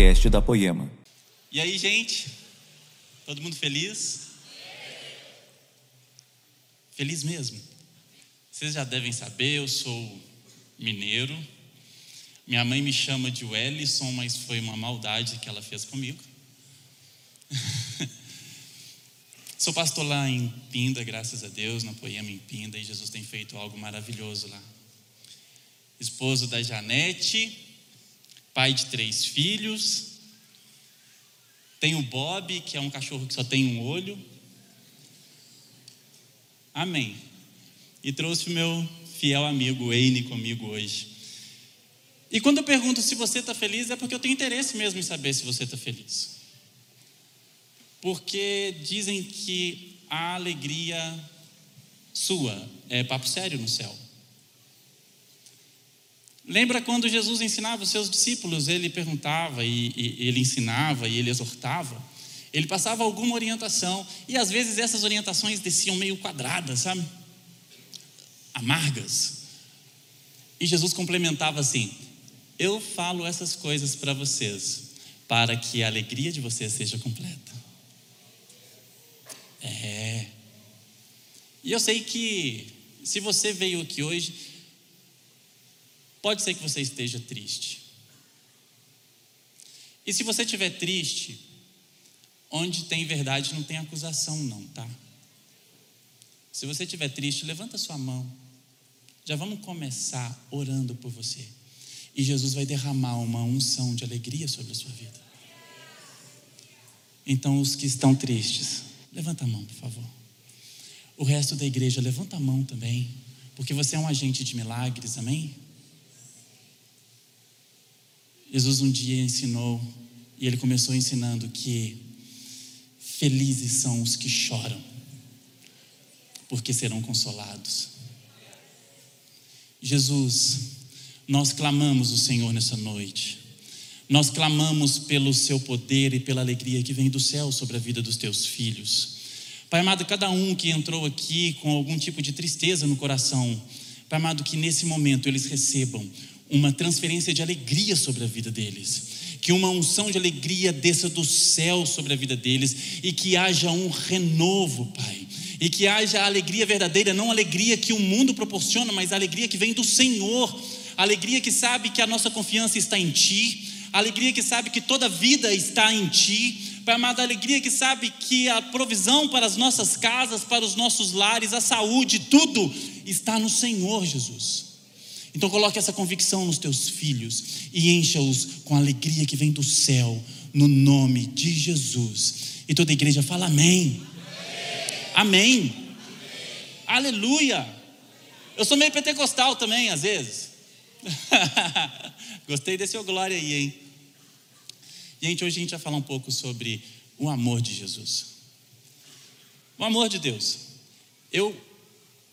podcast da Poema. E aí, gente? Todo mundo feliz? Feliz mesmo? Vocês já devem saber, eu sou mineiro. Minha mãe me chama de Wellison, mas foi uma maldade que ela fez comigo. sou pastor lá em Pinda, graças a Deus, na Poema em Pinda, e Jesus tem feito algo maravilhoso lá. Esposo da Janete, pai de três filhos. Tem o Bob, que é um cachorro que só tem um olho. Amém. E trouxe o meu fiel amigo Eine comigo hoje. E quando eu pergunto se você está feliz, é porque eu tenho interesse mesmo em saber se você está feliz. Porque dizem que a alegria sua é papo sério no céu. Lembra quando Jesus ensinava os seus discípulos? Ele perguntava e, e, ele ensinava e ele exortava. Ele passava alguma orientação e às vezes essas orientações desciam meio quadradas, sabe? Amargas. E Jesus complementava assim: Eu falo essas coisas para vocês, para que a alegria de vocês seja completa. É. E eu sei que se você veio aqui hoje, Pode ser que você esteja triste. E se você estiver triste, onde tem verdade não tem acusação, não, tá? Se você estiver triste, levanta sua mão. Já vamos começar orando por você. E Jesus vai derramar uma unção de alegria sobre a sua vida. Então, os que estão tristes, levanta a mão, por favor. O resto da igreja, levanta a mão também, porque você é um agente de milagres, amém? Jesus um dia ensinou, e ele começou ensinando que felizes são os que choram, porque serão consolados. Jesus, nós clamamos o Senhor nessa noite. Nós clamamos pelo seu poder e pela alegria que vem do céu sobre a vida dos teus filhos. Pai amado, cada um que entrou aqui com algum tipo de tristeza no coração, Pai amado, que nesse momento eles recebam uma transferência de alegria sobre a vida deles. Que uma unção de alegria desça do céu sobre a vida deles e que haja um renovo, Pai. E que haja a alegria verdadeira, não a alegria que o mundo proporciona, mas a alegria que vem do Senhor. A alegria que sabe que a nossa confiança está em Ti, a alegria que sabe que toda vida está em Ti, Pai amado, a alegria que sabe que a provisão para as nossas casas, para os nossos lares, a saúde, tudo está no Senhor Jesus. Então coloque essa convicção nos teus filhos e encha-os com a alegria que vem do céu, no nome de Jesus. E toda a igreja fala amém. Amém. amém. amém. Aleluia. Eu sou meio pentecostal também, às vezes. Gostei desse ô glória aí, hein? Gente, hoje a gente vai falar um pouco sobre o amor de Jesus. O amor de Deus. Eu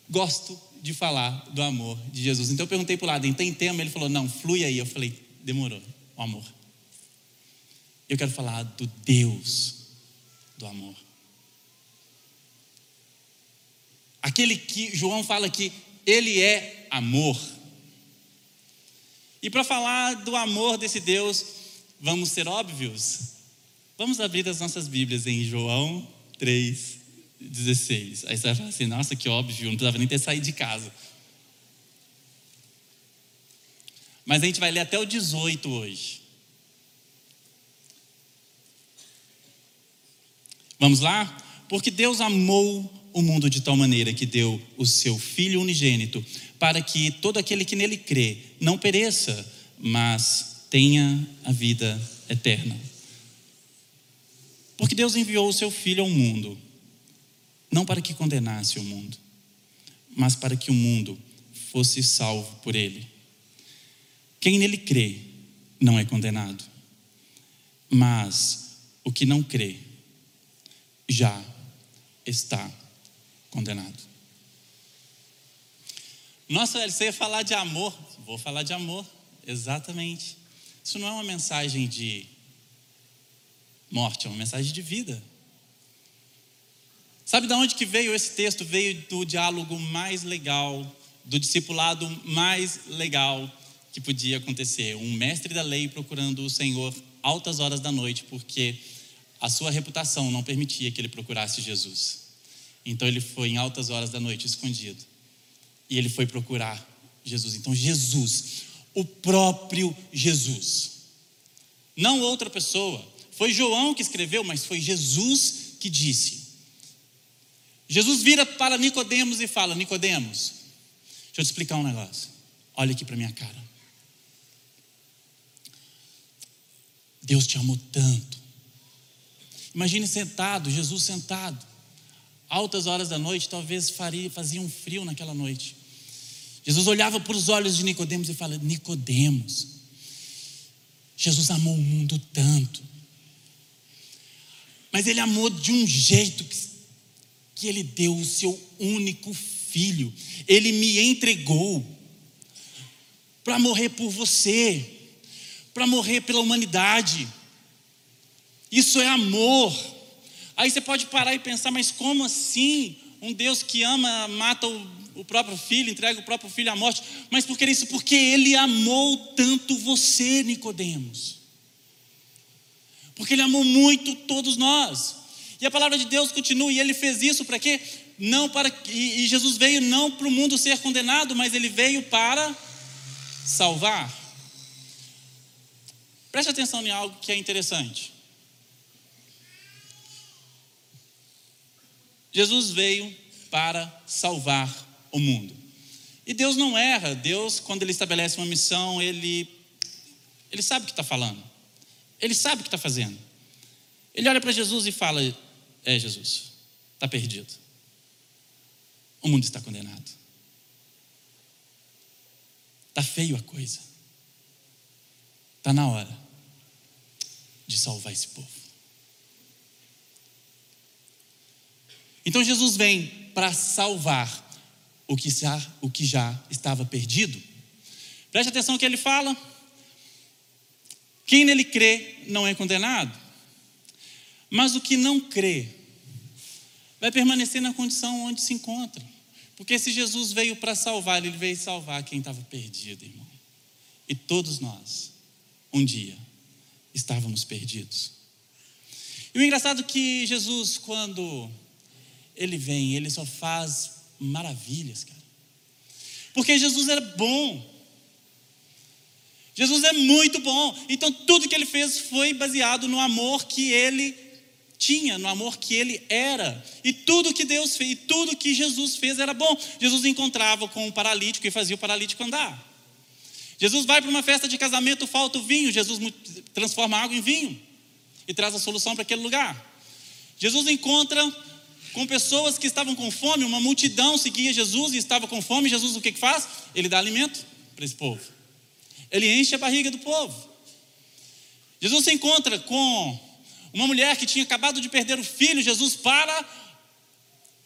gosto de falar do amor de Jesus. Então eu perguntei para o lado, tem tema? Ele falou, não, flui aí. Eu falei, demorou, o amor. Eu quero falar do Deus do amor. Aquele que João fala que ele é amor. E para falar do amor desse Deus, vamos ser óbvios. Vamos abrir as nossas Bíblias em João 3, 16. Aí você vai falar assim: nossa, que óbvio, não precisava nem ter saído de casa. Mas a gente vai ler até o 18 hoje. Vamos lá? Porque Deus amou o mundo de tal maneira que deu o seu Filho unigênito, para que todo aquele que nele crê não pereça, mas tenha a vida eterna. Porque Deus enviou o seu Filho ao mundo não para que condenasse o mundo, mas para que o mundo fosse salvo por ele. Quem nele crê não é condenado, mas o que não crê já está condenado. Nossa, você ia falar de amor, vou falar de amor, exatamente. Isso não é uma mensagem de morte, é uma mensagem de vida. Sabe de onde que veio esse texto? Veio do diálogo mais legal, do discipulado mais legal que podia acontecer. Um mestre da lei procurando o Senhor altas horas da noite, porque a sua reputação não permitia que ele procurasse Jesus. Então ele foi em altas horas da noite, escondido. E ele foi procurar Jesus. Então, Jesus, o próprio Jesus, não outra pessoa. Foi João que escreveu, mas foi Jesus que disse. Jesus vira para Nicodemos e fala: Nicodemos, deixa eu te explicar um negócio. Olha aqui para minha cara. Deus te amou tanto. Imagine sentado, Jesus sentado, altas horas da noite, talvez faria, fazia um frio naquela noite. Jesus olhava para os olhos de Nicodemos e fala: Nicodemos, Jesus amou o mundo tanto, mas ele amou de um jeito que, que ele deu o seu único filho, ele me entregou para morrer por você para morrer pela humanidade. Isso é amor. Aí você pode parar e pensar, mas como assim? Um Deus que ama, mata o, o próprio filho, entrega o próprio filho à morte. Mas por que isso? Porque ele amou tanto você, Nicodemos. Porque ele amou muito todos nós. E a palavra de Deus continua, e ele fez isso para quê? Não para e, e Jesus veio não para o mundo ser condenado, mas ele veio para salvar. Preste atenção em algo que é interessante. Jesus veio para salvar o mundo. E Deus não erra. Deus, quando Ele estabelece uma missão, Ele, ele sabe o que está falando. Ele sabe o que está fazendo. Ele olha para Jesus e fala: É, Jesus, está perdido. O mundo está condenado. Está feio a coisa. Está na hora de salvar esse povo. Então Jesus vem para salvar o que, já, o que já estava perdido. Preste atenção no que ele fala. Quem nele crê não é condenado, mas o que não crê vai permanecer na condição onde se encontra. Porque se Jesus veio para salvar, ele veio salvar quem estava perdido, irmão. E todos nós, um dia, estávamos perdidos. E o engraçado é que Jesus, quando ele vem, ele só faz maravilhas, cara. Porque Jesus era bom. Jesus é muito bom. Então tudo que ele fez foi baseado no amor que ele tinha, no amor que ele era. E tudo que Deus fez, e tudo que Jesus fez era bom. Jesus encontrava com o paralítico e fazia o paralítico andar. Jesus vai para uma festa de casamento, falta o vinho, Jesus transforma água em vinho e traz a solução para aquele lugar. Jesus encontra com pessoas que estavam com fome, uma multidão seguia Jesus e estava com fome. Jesus o que faz? Ele dá alimento para esse povo. Ele enche a barriga do povo. Jesus se encontra com uma mulher que tinha acabado de perder o filho. Jesus para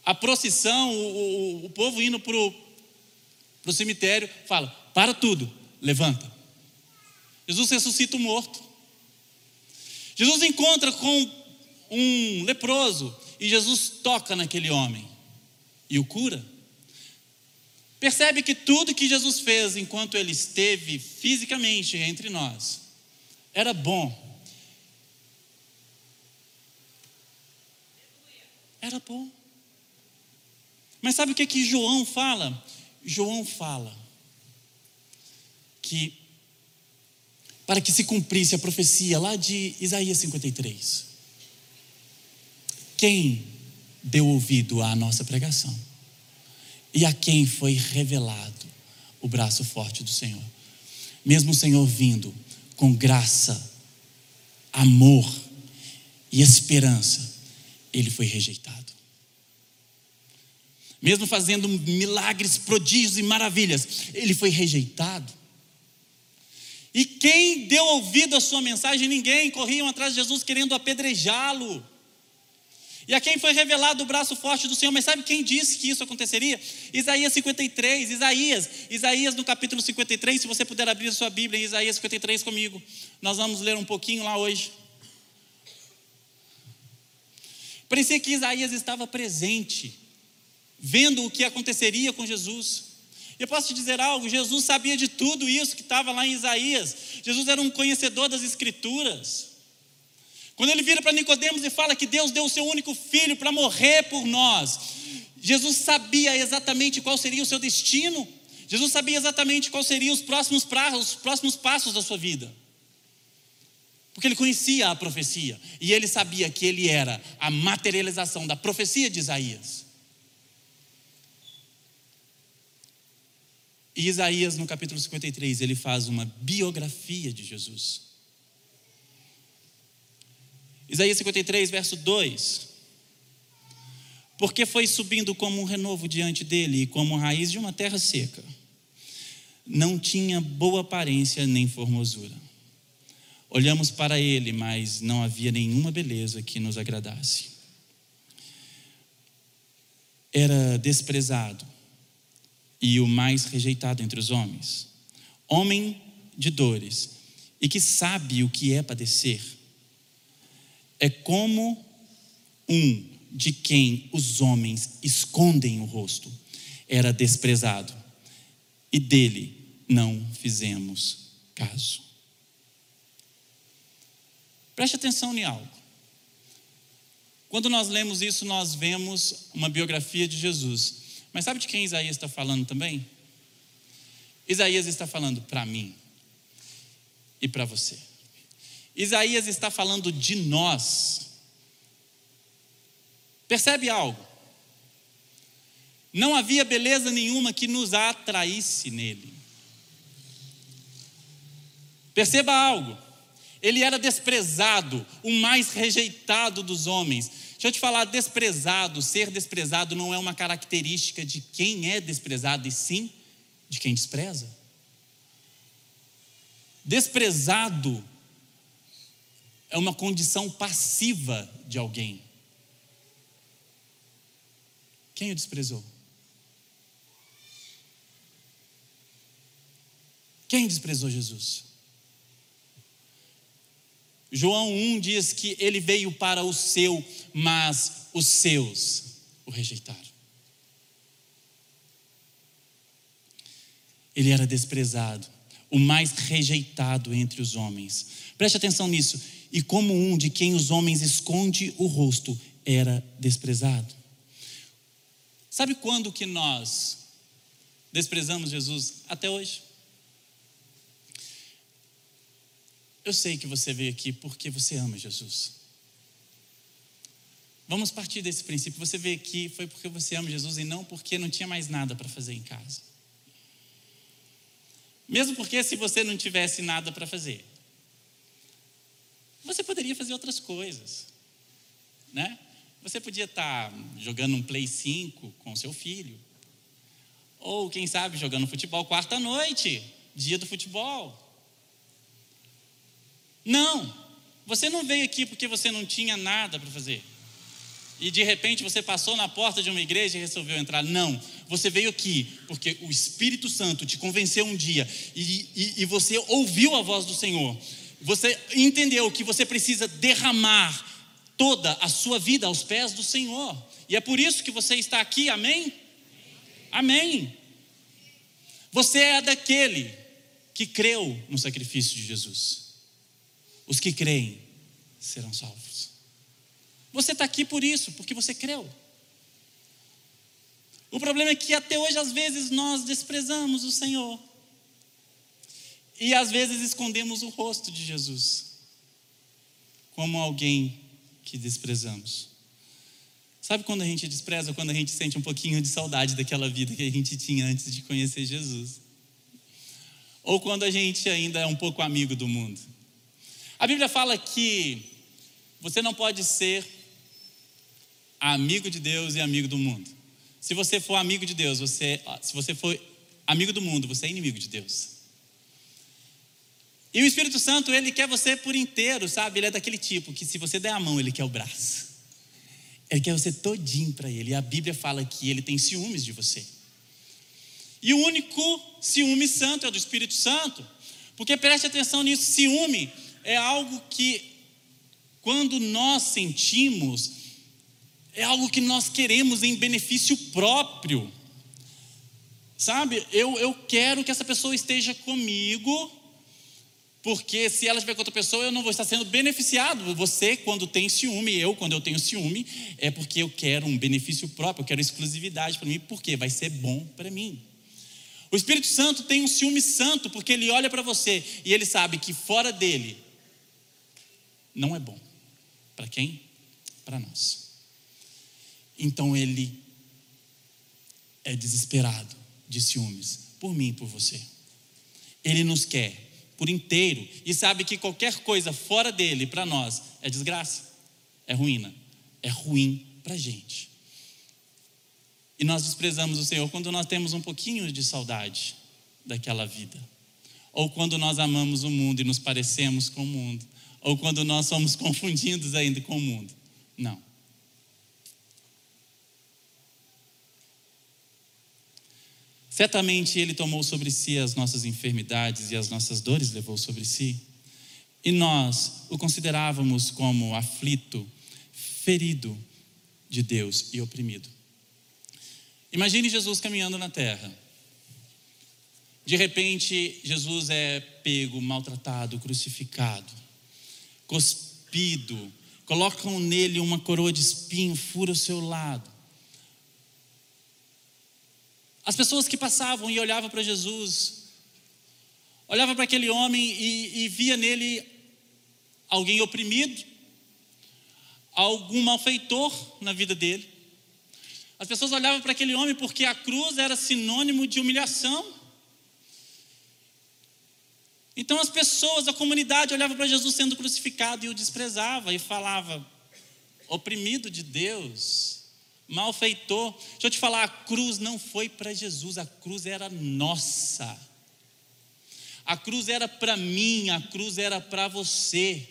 a procissão, o, o, o povo indo para o cemitério, fala: para tudo, levanta. Jesus ressuscita o morto. Jesus encontra com um leproso e Jesus toca naquele homem e o cura. Percebe que tudo que Jesus fez enquanto ele esteve fisicamente entre nós era bom. Era bom. Mas sabe o que que João fala? João fala que para que se cumprisse a profecia lá de Isaías 53. Quem deu ouvido à nossa pregação? E a quem foi revelado o braço forte do Senhor? Mesmo o Senhor vindo com graça, amor e esperança, ele foi rejeitado. Mesmo fazendo milagres, prodígios e maravilhas, ele foi rejeitado. E quem deu ouvido à sua mensagem? Ninguém. Corriam atrás de Jesus querendo apedrejá-lo. E a quem foi revelado o braço forte do Senhor. Mas sabe quem disse que isso aconteceria? Isaías 53. Isaías. Isaías no capítulo 53. Se você puder abrir a sua Bíblia em Isaías 53 comigo. Nós vamos ler um pouquinho lá hoje. Parecia que Isaías estava presente, vendo o que aconteceria com Jesus. Eu posso te dizer algo: Jesus sabia de tudo isso que estava lá em Isaías. Jesus era um conhecedor das Escrituras. Quando ele vira para Nicodemos e fala que Deus deu o seu único filho para morrer por nós, Jesus sabia exatamente qual seria o seu destino. Jesus sabia exatamente quais seriam os próximos, os próximos passos da sua vida. Porque ele conhecia a profecia e ele sabia que ele era a materialização da profecia de Isaías. E Isaías, no capítulo 53, ele faz uma biografia de Jesus. Isaías 53, verso 2. Porque foi subindo como um renovo diante dele e como raiz de uma terra seca. Não tinha boa aparência nem formosura Olhamos para ele, mas não havia nenhuma beleza que nos agradasse. Era desprezado e o mais rejeitado entre os homens. Homem de dores e que sabe o que é padecer. É como um de quem os homens escondem o rosto. Era desprezado e dele não fizemos caso. Preste atenção em algo. Quando nós lemos isso, nós vemos uma biografia de Jesus. Mas sabe de quem Isaías está falando também? Isaías está falando para mim e para você. Isaías está falando de nós. Percebe algo? Não havia beleza nenhuma que nos atraísse nele. Perceba algo. Ele era desprezado, o mais rejeitado dos homens. Deixa eu te falar, desprezado, ser desprezado não é uma característica de quem é desprezado, e sim de quem despreza. Desprezado é uma condição passiva de alguém. Quem o desprezou? Quem desprezou Jesus? João 1 diz que ele veio para o seu, mas os seus o rejeitaram. Ele era desprezado, o mais rejeitado entre os homens. Preste atenção nisso. E como um de quem os homens esconde o rosto, era desprezado. Sabe quando que nós desprezamos Jesus? Até hoje. Eu sei que você veio aqui porque você ama Jesus. Vamos partir desse princípio. Você veio aqui foi porque você ama Jesus e não porque não tinha mais nada para fazer em casa. Mesmo porque se você não tivesse nada para fazer, você poderia fazer outras coisas, né? Você podia estar tá jogando um Play 5 com seu filho, ou quem sabe jogando futebol quarta noite, dia do futebol. Não, você não veio aqui porque você não tinha nada para fazer. E de repente você passou na porta de uma igreja e resolveu entrar. Não, você veio aqui porque o Espírito Santo te convenceu um dia e, e, e você ouviu a voz do Senhor. Você entendeu que você precisa derramar toda a sua vida aos pés do Senhor. E é por isso que você está aqui, amém? Amém. Você é daquele que creu no sacrifício de Jesus. Os que creem serão salvos. Você está aqui por isso, porque você creu. O problema é que até hoje, às vezes, nós desprezamos o Senhor. E às vezes escondemos o rosto de Jesus, como alguém que desprezamos. Sabe quando a gente despreza? Quando a gente sente um pouquinho de saudade daquela vida que a gente tinha antes de conhecer Jesus. Ou quando a gente ainda é um pouco amigo do mundo. A Bíblia fala que você não pode ser amigo de Deus e amigo do mundo. Se você for amigo de Deus, você, se você for amigo do mundo, você é inimigo de Deus. E o Espírito Santo, ele quer você por inteiro, sabe? Ele é daquele tipo que se você der a mão, ele quer o braço. Ele quer você todinho para ele. E a Bíblia fala que ele tem ciúmes de você. E o único ciúme santo é o do Espírito Santo. Porque preste atenção nisso, ciúme é algo que, quando nós sentimos, é algo que nós queremos em benefício próprio. Sabe, eu, eu quero que essa pessoa esteja comigo Porque se ela estiver com outra pessoa, eu não vou estar sendo beneficiado. Você, quando tem ciúme, eu, quando eu tenho ciúme, é porque eu quero um benefício próprio, eu quero exclusividade para mim, porque vai ser bom para mim. O Espírito Santo tem um ciúme santo, porque ele olha para você e ele sabe que fora dele não é bom. Para quem? Para nós. Então ele é desesperado de ciúmes por mim e por você. Ele nos quer por inteiro e sabe que qualquer coisa fora dele para nós é desgraça, é ruína, é ruim para a gente. E nós desprezamos o Senhor quando nós temos um pouquinho de saudade daquela vida, ou quando nós amamos o mundo e nos parecemos com o mundo, ou quando nós somos confundidos ainda com o mundo. Não. Certamente Ele tomou sobre si as nossas enfermidades e as nossas dores levou sobre si. E nós o considerávamos como aflito, ferido de Deus e oprimido. Imagine Jesus caminhando na terra. De repente, Jesus é pego, maltratado, crucificado, cuspido, colocam nele uma coroa de espinho, fura o seu lado. As pessoas que passavam e olhavam para Jesus, olhavam para aquele homem e, e via nele alguém oprimido, algum malfeitor na vida dele. As pessoas olhavam para aquele homem porque a cruz era sinônimo de humilhação. Então as pessoas, a comunidade olhava para Jesus sendo crucificado e o desprezava e falava: oprimido de Deus, malfeitor. Deixa eu te falar, a cruz não foi para Jesus, a cruz era nossa. A cruz era para mim, a cruz era para você.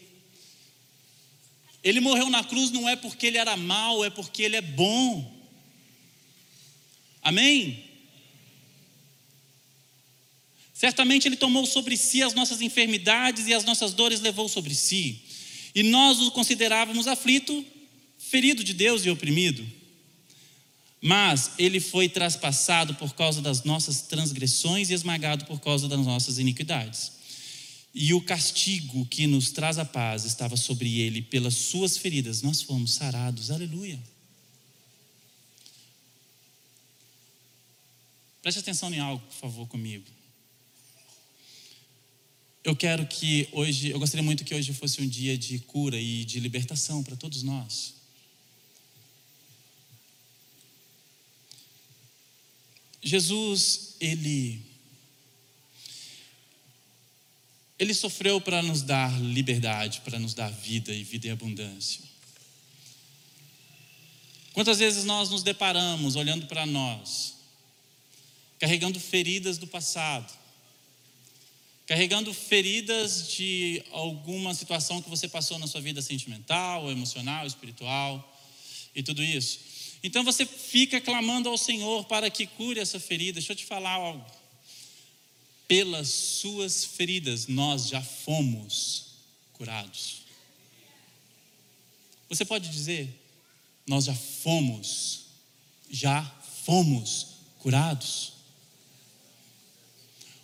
Ele morreu na cruz não é porque ele era mau, é porque ele é bom. Amém? Certamente ele tomou sobre si as nossas enfermidades e as nossas dores levou sobre si. E nós o considerávamos aflito, ferido de Deus e oprimido. Mas ele foi traspassado por causa das nossas transgressões e esmagado por causa das nossas iniquidades. E o castigo que nos traz a paz estava sobre ele, pelas suas feridas nós fomos sarados. Aleluia. Preste atenção em algo, por favor, comigo. Eu quero que hoje, eu gostaria muito que hoje fosse um dia de cura e de libertação para todos nós. Jesus, ele ele sofreu para nos dar liberdade, para nos dar vida e vida em abundância. Quantas vezes nós nos deparamos olhando para nós, carregando feridas do passado, carregando feridas de alguma situação que você passou na sua vida sentimental, emocional, espiritual e tudo isso. Então você fica clamando ao Senhor para que cure essa ferida. Deixa eu te falar algo. Pelas suas feridas nós já fomos curados. Você pode dizer, nós já fomos, já fomos curados.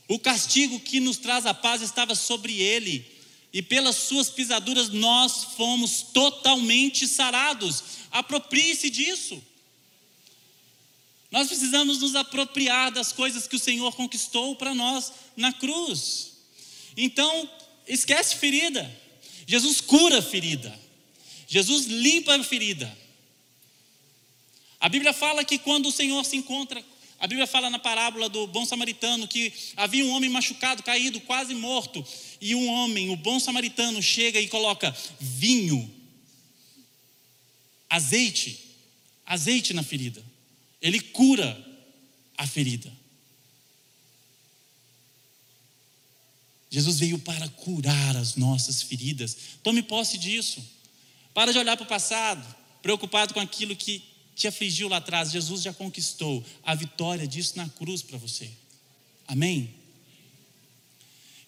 O castigo que nos traz a paz estava sobre ele, e pelas suas pisaduras nós fomos totalmente sarados. Aproprie-se disso. Nós precisamos nos apropriar das coisas que o Senhor conquistou para nós na cruz. Então, esquece ferida. Jesus cura a ferida. Jesus limpa a ferida. A Bíblia fala que quando o Senhor se encontra, a Bíblia fala na parábola do bom samaritano que havia um homem machucado, caído, quase morto, e um homem, o bom samaritano, chega e coloca vinho azeite, azeite na ferida. Ele cura a ferida. Jesus veio para curar as nossas feridas. Tome posse disso. Para de olhar para o passado, preocupado com aquilo que te afligiu lá atrás. Jesus já conquistou a vitória disso na cruz para você. Amém?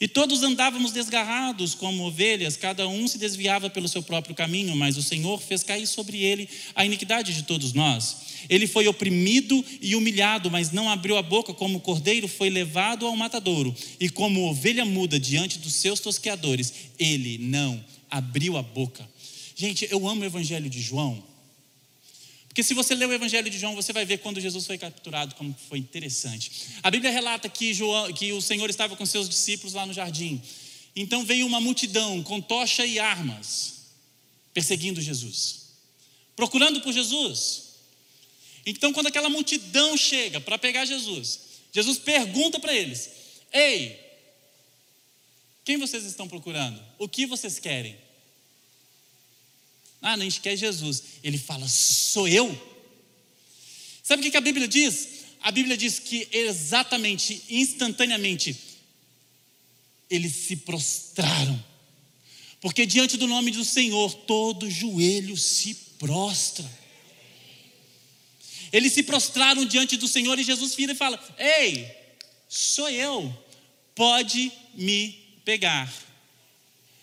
E todos andávamos desgarrados como ovelhas, cada um se desviava pelo seu próprio caminho, mas o Senhor fez cair sobre ele a iniquidade de todos nós. Ele foi oprimido e humilhado, mas não abriu a boca, como o cordeiro foi levado ao matadouro, e como ovelha muda diante dos seus tosqueadores, ele não abriu a boca. Gente, eu amo o evangelho de João, porque se você ler o Evangelho de João, você vai ver quando Jesus foi capturado, como foi interessante. A Bíblia relata que, João, que o Senhor estava com seus discípulos lá no jardim. Então veio uma multidão com tocha e armas, perseguindo Jesus, procurando por Jesus. Então, quando aquela multidão chega para pegar Jesus, Jesus pergunta para eles: Ei, quem vocês estão procurando? O que vocês querem? Ah, não, quer Jesus. Ele fala, sou eu. Sabe o que a Bíblia diz? A Bíblia diz que exatamente, instantaneamente, eles se prostraram. Porque diante do nome do Senhor, todo joelho se prostra. Eles se prostraram diante do Senhor e Jesus vira e fala: Ei, sou eu, pode me pegar.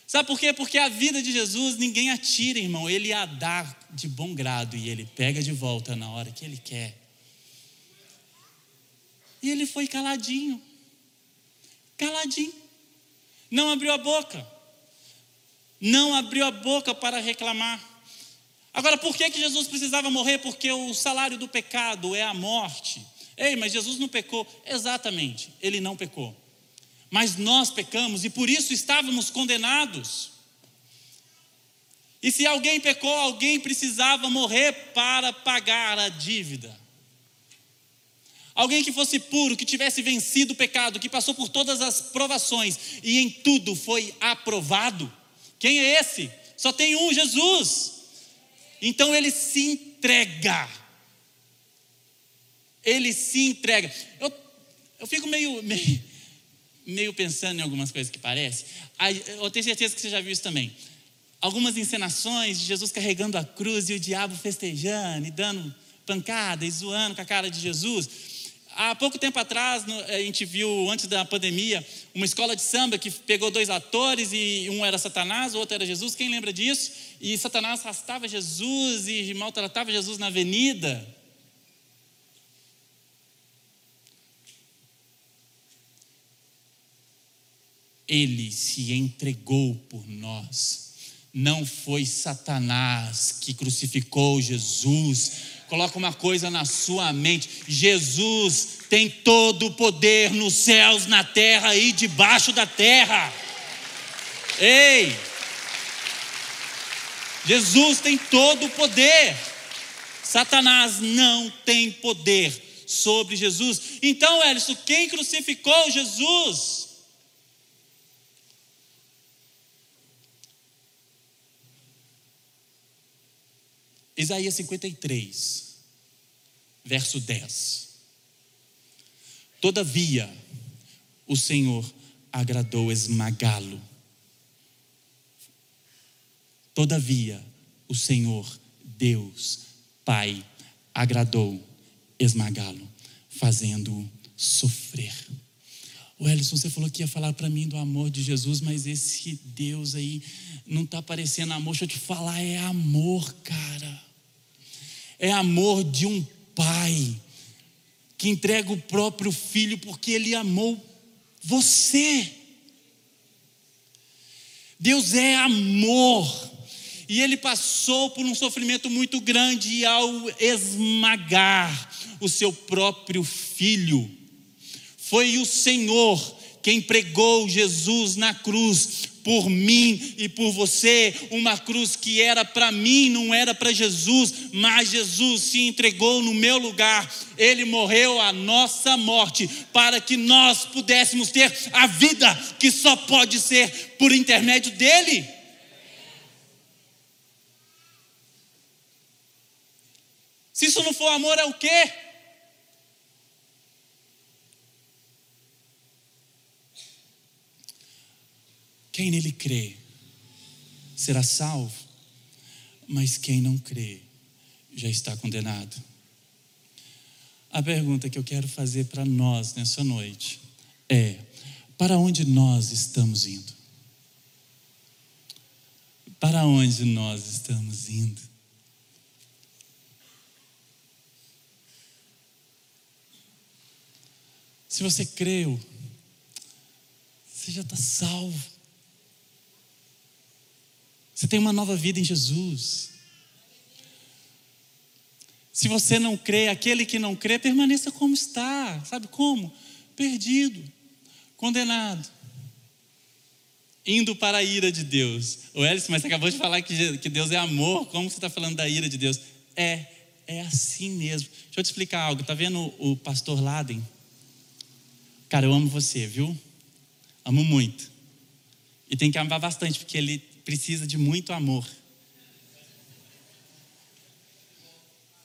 Sabe por quê? Porque a vida de Jesus ninguém atira, irmão. Ele a dá de bom grado e ele pega de volta na hora que ele quer. E ele foi caladinho. Caladinho. Não abriu a boca. Não abriu a boca para reclamar. Agora, por que, que Jesus precisava morrer? Porque o salário do pecado é a morte. Ei, mas Jesus não pecou. Exatamente, ele não pecou mas nós pecamos e por isso estávamos condenados. E se alguém pecou, alguém precisava morrer para pagar a dívida. Alguém que fosse puro, que tivesse vencido o pecado, que passou por todas as provações e em tudo foi aprovado. Quem é esse? Só tem um, Jesus. Então ele se entrega. Ele se entrega. Eu, eu fico meio, meio meio pensando em algumas coisas que parece. Eu tenho certeza que você já viu isso também. Algumas encenações de Jesus carregando a cruz e o diabo festejando e dando pancada e zoando com a cara de Jesus. Há pouco tempo atrás, a gente viu, antes da pandemia, uma escola de samba que pegou dois atores e um era Satanás, o outro era Jesus. Quem lembra disso? E Satanás arrastava Jesus e maltratava Jesus na avenida. Ele se entregou por nós. Não foi Satanás que crucificou Jesus. Coloca uma coisa na sua mente: Jesus tem todo o poder nos céus, na terra e debaixo da terra. Ei! Jesus tem todo o poder. Satanás não tem poder sobre Jesus. Então, Elison, quem crucificou Jesus? Isaías 53, verso 10. Todavia, o Senhor agradou esmagá-lo. Todavia, o Senhor, Deus, Pai, agradou esmagá-lo, fazendo-o sofrer. O Ellison, você falou que ia falar para mim do amor de Jesus, mas esse Deus aí não está parecendo amor. Deixa eu te falar, é amor, cara é amor de um pai que entrega o próprio filho porque ele amou você. Deus é amor. E ele passou por um sofrimento muito grande ao esmagar o seu próprio filho. Foi o Senhor quem pregou Jesus na cruz por mim e por você, uma cruz que era para mim, não era para Jesus, mas Jesus se entregou no meu lugar, ele morreu a nossa morte, para que nós pudéssemos ter a vida que só pode ser por intermédio dele. Se isso não for amor, é o quê? Quem nele crê será salvo, mas quem não crê já está condenado. A pergunta que eu quero fazer para nós nessa noite é: Para onde nós estamos indo? Para onde nós estamos indo? Se você creu, você já está salvo. Você tem uma nova vida em Jesus. Se você não crê, aquele que não crê, permaneça como está. Sabe como? Perdido, condenado, indo para a ira de Deus. O Elis, mas você acabou de falar que, Deus é amor. Como você está falando da ira de Deus? É, é assim mesmo. Deixa eu te explicar algo. Está vendo o pastor Laden? Cara, eu amo você, viu? Amo muito. E tem que amar bastante, porque ele precisa de muito amor.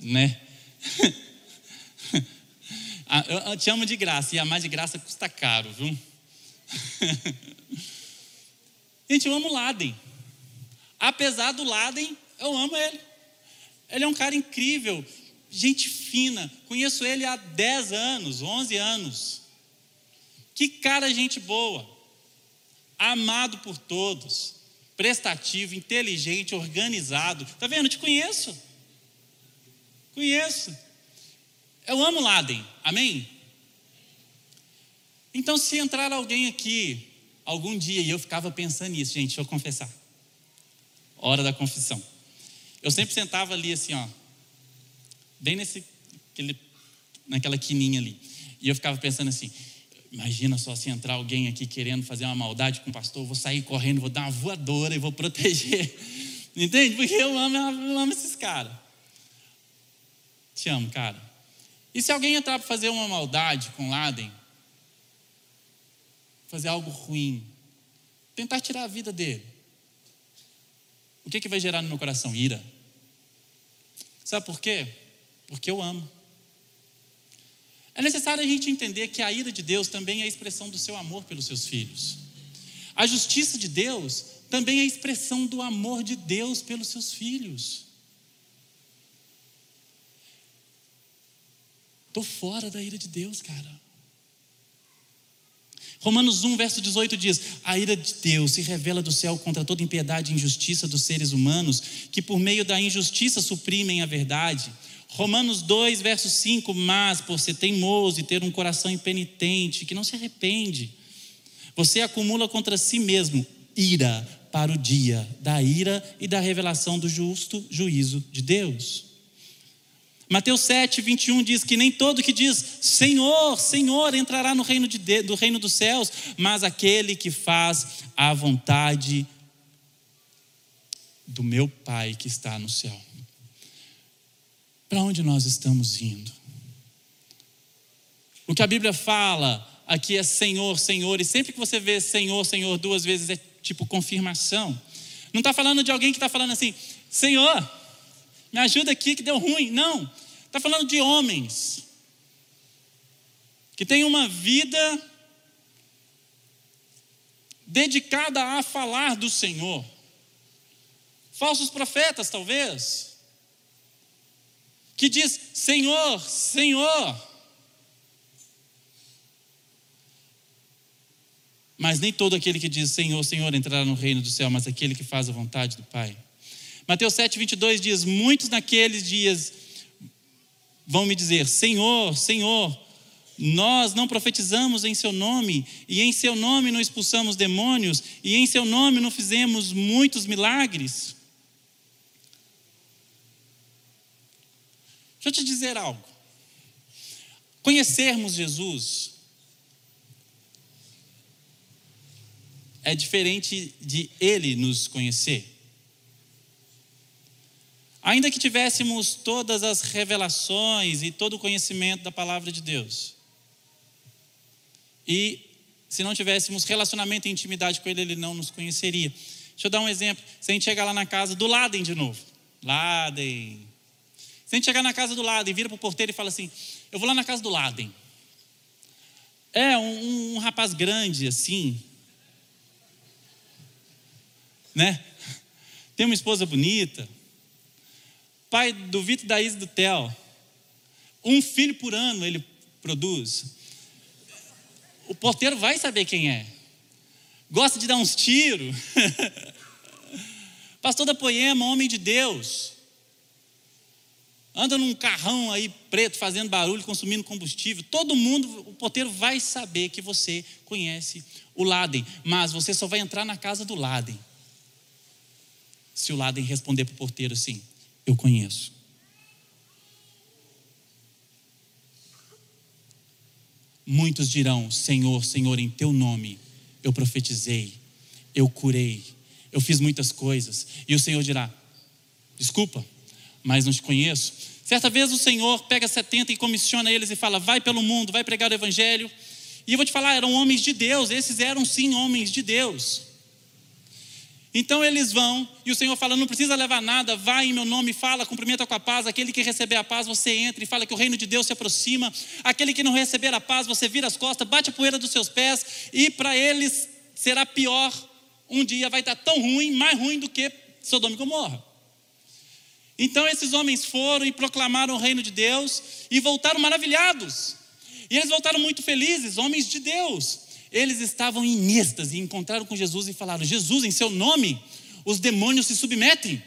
Né? Ah, eu te amo de graça, e amar de graça custa caro, viu? Gente, eu amo o Laden. Apesar do Laden, eu amo ele. Ele é um cara incrível, gente fina. Conheço ele há 10 anos, 11 anos. Que cara, gente boa. Amado por todos. Prestativo, inteligente, organizado. Tá vendo? Eu te conheço. Conheço. Eu amo Laden. Amém? Então, se entrar alguém aqui algum dia, e eu ficava pensando nisso, gente, deixa eu confessar. Hora da confissão. Eu sempre sentava ali assim, ó, bem nesse, aquele, naquela quininha ali. E eu ficava pensando assim: Imagina só se entrar alguém aqui querendo fazer uma maldade com o pastor, eu vou sair correndo, vou dar uma voadora e vou proteger. Entende? Porque eu amo, eu amo esses caras. Te amo, cara. E se alguém entrar para fazer uma maldade com Laden, fazer algo ruim, tentar tirar a vida dele, o que, que vai gerar no meu coração? Ira. Sabe por quê? Porque eu amo. É necessário a gente entender que a ira de Deus também é a expressão do seu amor pelos seus filhos. A justiça de Deus também é a expressão do amor de Deus pelos seus filhos. Estou fora da ira de Deus, cara. Romanos 1, verso 18 diz: A ira de Deus se revela do céu contra toda impiedade e injustiça dos seres humanos, que por meio da injustiça suprimem a verdade. Romanos 2, verso 5: Mas por ser teimoso e ter um coração impenitente, que não se arrepende, você acumula contra si mesmo ira para o dia da ira e da revelação do justo juízo de Deus. Mateus 7, 21 diz que nem todo que diz Senhor, Senhor entrará no reino, de, do reino dos céus, mas aquele que faz a vontade do meu Pai que está no céu. Para onde nós estamos indo? O que a Bíblia fala aqui é Senhor, Senhor, e sempre que você vê Senhor, Senhor duas vezes é tipo confirmação. Não está falando de alguém que está falando assim, Senhor, me ajuda aqui que deu ruim. Não, está falando de homens que têm uma vida dedicada a falar do Senhor. Falsos profetas, talvez que diz: Senhor, Senhor. Mas nem todo aquele que diz Senhor, Senhor entrará no reino do céu, mas aquele que faz a vontade do Pai. Mateus 7, 22 diz: Muitos naqueles dias vão me dizer: Senhor, Senhor, nós não profetizamos em Seu nome, e em Seu nome não expulsamos demônios, e em Seu nome não fizemos muitos milagres. Deixa eu te dizer algo. Conhecermos Jesus é diferente de Ele nos conhecer. Ainda que tivéssemos todas as revelações e todo o conhecimento da palavra de Deus, e se não tivéssemos relacionamento e intimidade com Ele, Ele não nos conheceria. Deixa eu dar um exemplo. Se a gente chegar lá na casa do Laden de novo, Laden, se a gente chegar na casa do Laden, vira para o porteiro e fala assim: Eu vou lá na casa do Laden. É um, um rapaz grande assim, né? Tem uma esposa bonita, pai do Vitor, da Isa do Theo. Um filho por ano ele produz. o porteiro vai saber quem é. Gosta de dar uns tiros. Pastor da Poema, homem de Deus. Anda num carrão aí preto, fazendo barulho, consumindo combustível. Todo mundo, o porteiro vai saber que você conhece o Laden. Mas você só vai entrar na casa do Laden. Se o Laden responder para o porteiro assim: Eu conheço. Muitos dirão: Senhor, Senhor, em teu nome eu profetizei, eu curei, eu fiz muitas coisas. E o Senhor dirá: Desculpa, mas não te conheço. Certa vez o Senhor pega 70 e comissiona eles e fala: Vai pelo mundo, vai pregar o Evangelho. E eu vou te falar, eram homens de Deus, esses eram sim homens de Deus. Então eles vão, e o Senhor fala: não precisa levar nada, vai em meu nome, fala, cumprimenta com a paz. Aquele que receber a paz, você entra e fala que o reino de Deus se aproxima. Aquele que não receber a paz, você vira as costas, bate a poeira dos seus pés, e para eles será pior. Um dia vai estar tão ruim, mais ruim do que Sodoma e Gomorra. Então esses homens foram e proclamaram o reino de Deus e voltaram maravilhados. E eles voltaram muito felizes, homens de Deus eles estavam em êxtase e encontraram com Jesus e falaram: Jesus, em seu nome, os demônios se submetem.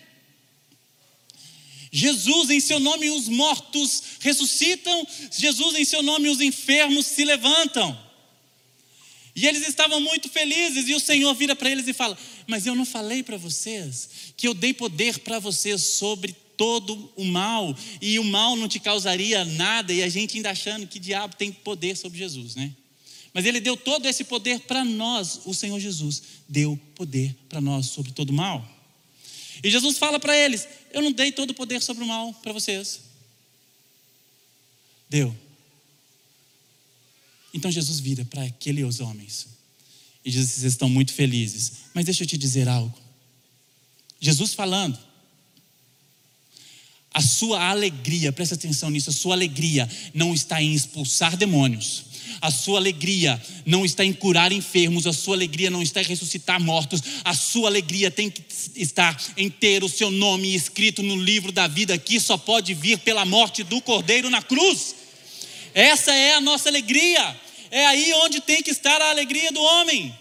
Jesus, em seu nome, os mortos ressuscitam. Jesus, em seu nome, os enfermos se levantam. E eles estavam muito felizes, e o Senhor vira para eles e fala: Mas eu não falei para vocês que eu dei poder para vocês sobre todo o mal, e o mal não te causaria nada, e a gente ainda achando que diabo tem poder sobre Jesus, né? Mas ele deu todo esse poder para nós, o Senhor Jesus deu poder para nós sobre todo o mal. E Jesus fala para eles: Eu não dei todo o poder sobre o mal para vocês. Deu. Então Jesus vira para aqueles homens e diz: Vocês estão muito felizes, mas deixa eu te dizer algo. Jesus falando, a sua alegria, presta atenção nisso, a sua alegria não está em expulsar demônios, a sua alegria não está em curar enfermos, a sua alegria não está em ressuscitar mortos, a sua alegria tem que estar em ter o seu nome escrito no livro da vida, que só pode vir pela morte do Cordeiro na cruz. Essa é a nossa alegria, é aí onde tem que estar a alegria do homem.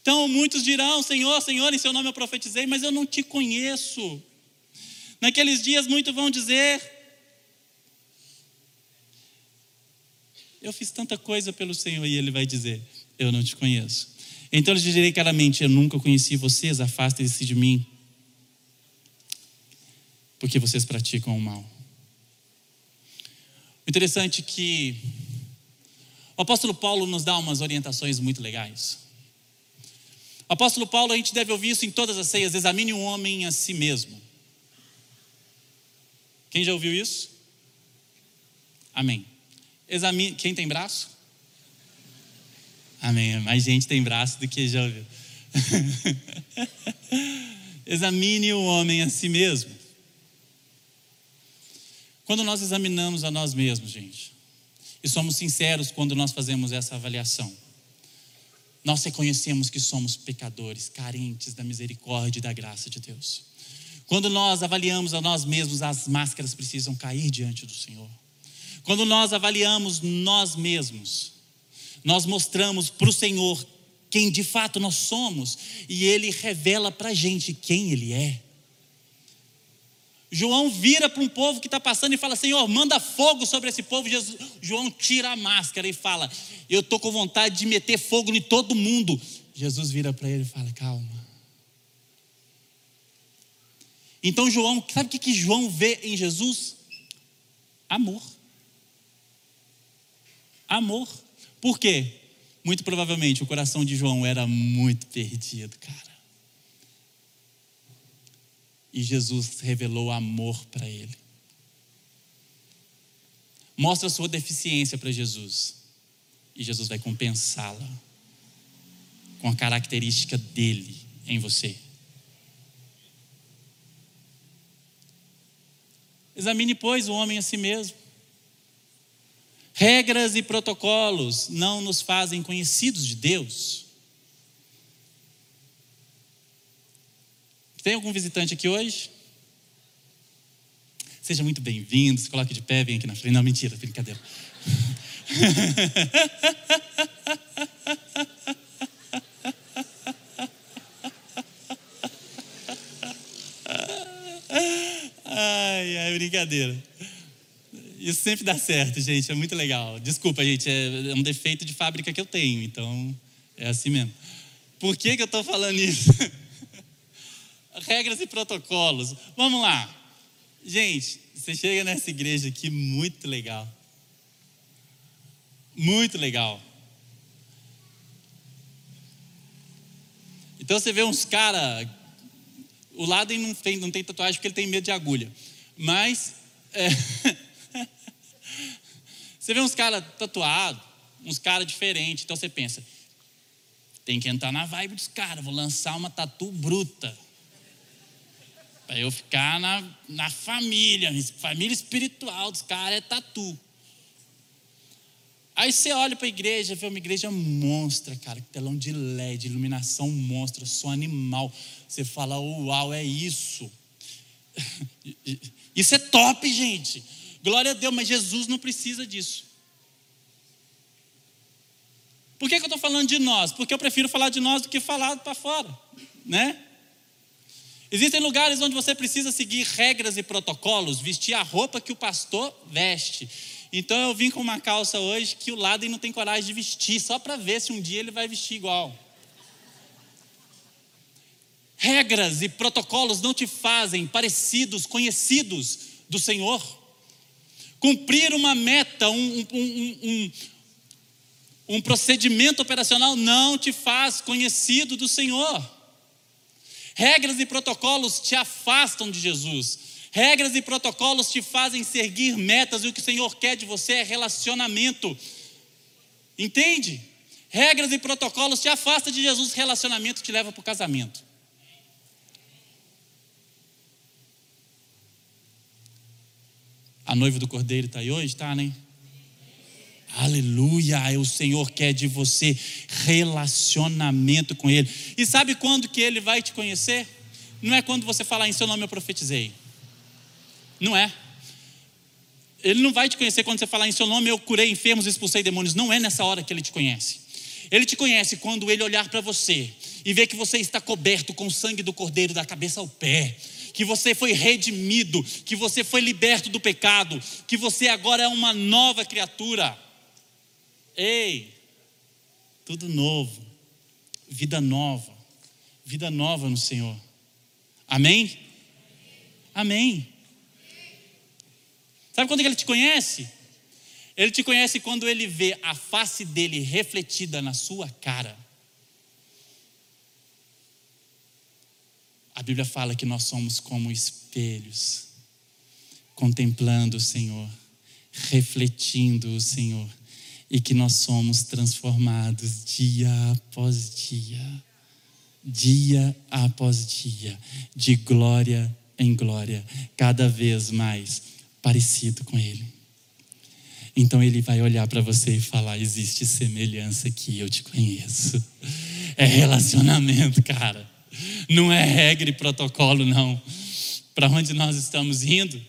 Então muitos dirão: Senhor, Senhor, em seu nome eu profetizei, mas eu não te conheço. Naqueles dias muitos vão dizer: Eu fiz tanta coisa pelo Senhor e Ele vai dizer: Eu não te conheço. Então eu lhe direi claramente: Eu nunca conheci vocês, afastem-se de mim, porque vocês praticam o mal. O interessante é que o apóstolo Paulo nos dá umas orientações muito legais. O apóstolo Paulo, a gente deve ouvir isso em todas as ceias: examine um homem a si mesmo. Quem já ouviu isso? Amém. Examine. Quem tem braço? Amém. Mais gente tem braço do que já ouviu. Examine o homem a si mesmo. Quando nós examinamos a nós mesmos, gente, e somos sinceros quando nós fazemos essa avaliação, nós reconhecemos que somos pecadores, carentes da misericórdia e da graça de Deus. Quando nós avaliamos a nós mesmos, as máscaras precisam cair diante do Senhor. Quando nós avaliamos nós mesmos, nós mostramos para o Senhor quem de fato nós somos e Ele revela para a gente quem Ele é. João vira para um povo que está passando e fala: Senhor, manda fogo sobre esse povo. Jesus, João tira a máscara e fala: Eu estou com vontade de meter fogo em todo mundo. Jesus vira para ele e fala: Calma. Então, João, sabe o que, João vê em Jesus? Amor amor. Por quê? Muito provavelmente o coração de João era muito perdido, cara. E Jesus revelou amor para ele. Mostra sua deficiência para Jesus. E Jesus vai compensá-la com a característica dele em você. Examine, pois, o homem a si mesmo. Regras e protocolos não nos fazem conhecidos de Deus. Tem algum visitante aqui hoje? Seja muito bem-vindo, se coloque de pé, vem aqui na frente. Não, mentira, brincadeira. ai, ai, brincadeira. Isso sempre dá certo, gente, é muito legal. Desculpa, gente, é um defeito de fábrica que eu tenho, então é assim mesmo. Por que, que eu estou falando isso? Regras e protocolos. Vamos lá. Gente, você chega nessa igreja aqui muito legal. Muito legal. Então você vê uns caras. O Laden não tem, não tem tatuagem porque ele tem medo de agulha. Mas. É, você vê uns caras tatuados, uns caras diferentes. Então você pensa: tem que entrar na vibe dos caras. Vou lançar uma tatu bruta. Para eu ficar na, na família. Família espiritual dos caras é tatu. Aí você olha para a igreja, vê uma igreja monstra, cara, telão de LED, iluminação monstra, som animal. Você fala, uau, é isso. Isso é top, gente. Glória a Deus, mas Jesus não precisa disso. Por que, que eu estou falando de nós? Porque eu prefiro falar de nós do que falar para fora, né? Existem lugares onde você precisa seguir regras e protocolos, vestir a roupa que o pastor veste. Então eu vim com uma calça hoje que o Laden não tem coragem de vestir, só para ver se um dia ele vai vestir igual. Regras e protocolos não te fazem parecidos, conhecidos do Senhor. Cumprir uma meta, um, um, um, um procedimento operacional não te faz conhecido do Senhor. Regras e protocolos te afastam de Jesus. Regras e protocolos te fazem seguir metas e o que o Senhor quer de você é relacionamento. Entende? Regras e protocolos te afastam de Jesus, relacionamento te leva para o casamento. A noiva do cordeiro está aí hoje? Está, né? Aleluia, o Senhor quer de você relacionamento com Ele. E sabe quando que Ele vai te conhecer? Não é quando você falar em seu nome eu profetizei. Não é. Ele não vai te conhecer quando você falar em seu nome eu curei enfermos, expulsei demônios. Não é nessa hora que Ele te conhece. Ele te conhece quando Ele olhar para você e ver que você está coberto com o sangue do Cordeiro da cabeça ao pé que você foi redimido, que você foi liberto do pecado, que você agora é uma nova criatura. Ei, tudo novo, vida nova, vida nova no Senhor. Amém? Amém. Sabe quando ele te conhece? Ele te conhece quando ele vê a face dele refletida na sua cara. A Bíblia fala que nós somos como espelhos, contemplando o Senhor, refletindo o Senhor e que nós somos transformados dia após dia, dia após dia, de glória em glória, cada vez mais parecido com Ele. Então Ele vai olhar para você e falar: existe semelhança que eu te conheço. É relacionamento, cara. Não é regra e protocolo, não. Para onde nós estamos indo?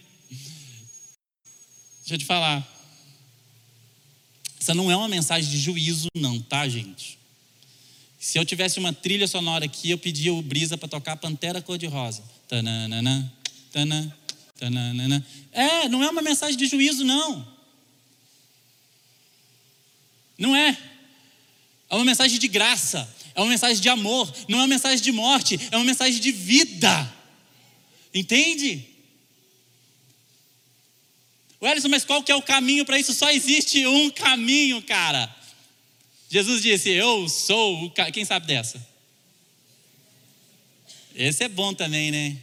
Deixa eu te falar. Essa não é uma mensagem de juízo, não, tá, gente? Se eu tivesse uma trilha sonora aqui, eu pedia o Brisa para tocar Pantera Cor-de-Rosa. Tananana, tanana, É, não é uma mensagem de juízo, não. Não é. É uma mensagem de graça, é uma mensagem de amor, não é uma mensagem de morte, é uma mensagem de vida. Entende? O Ellison, mas qual que é o caminho para isso? Só existe um caminho, cara. Jesus disse: Eu sou o. Quem sabe dessa? Esse é bom também, né?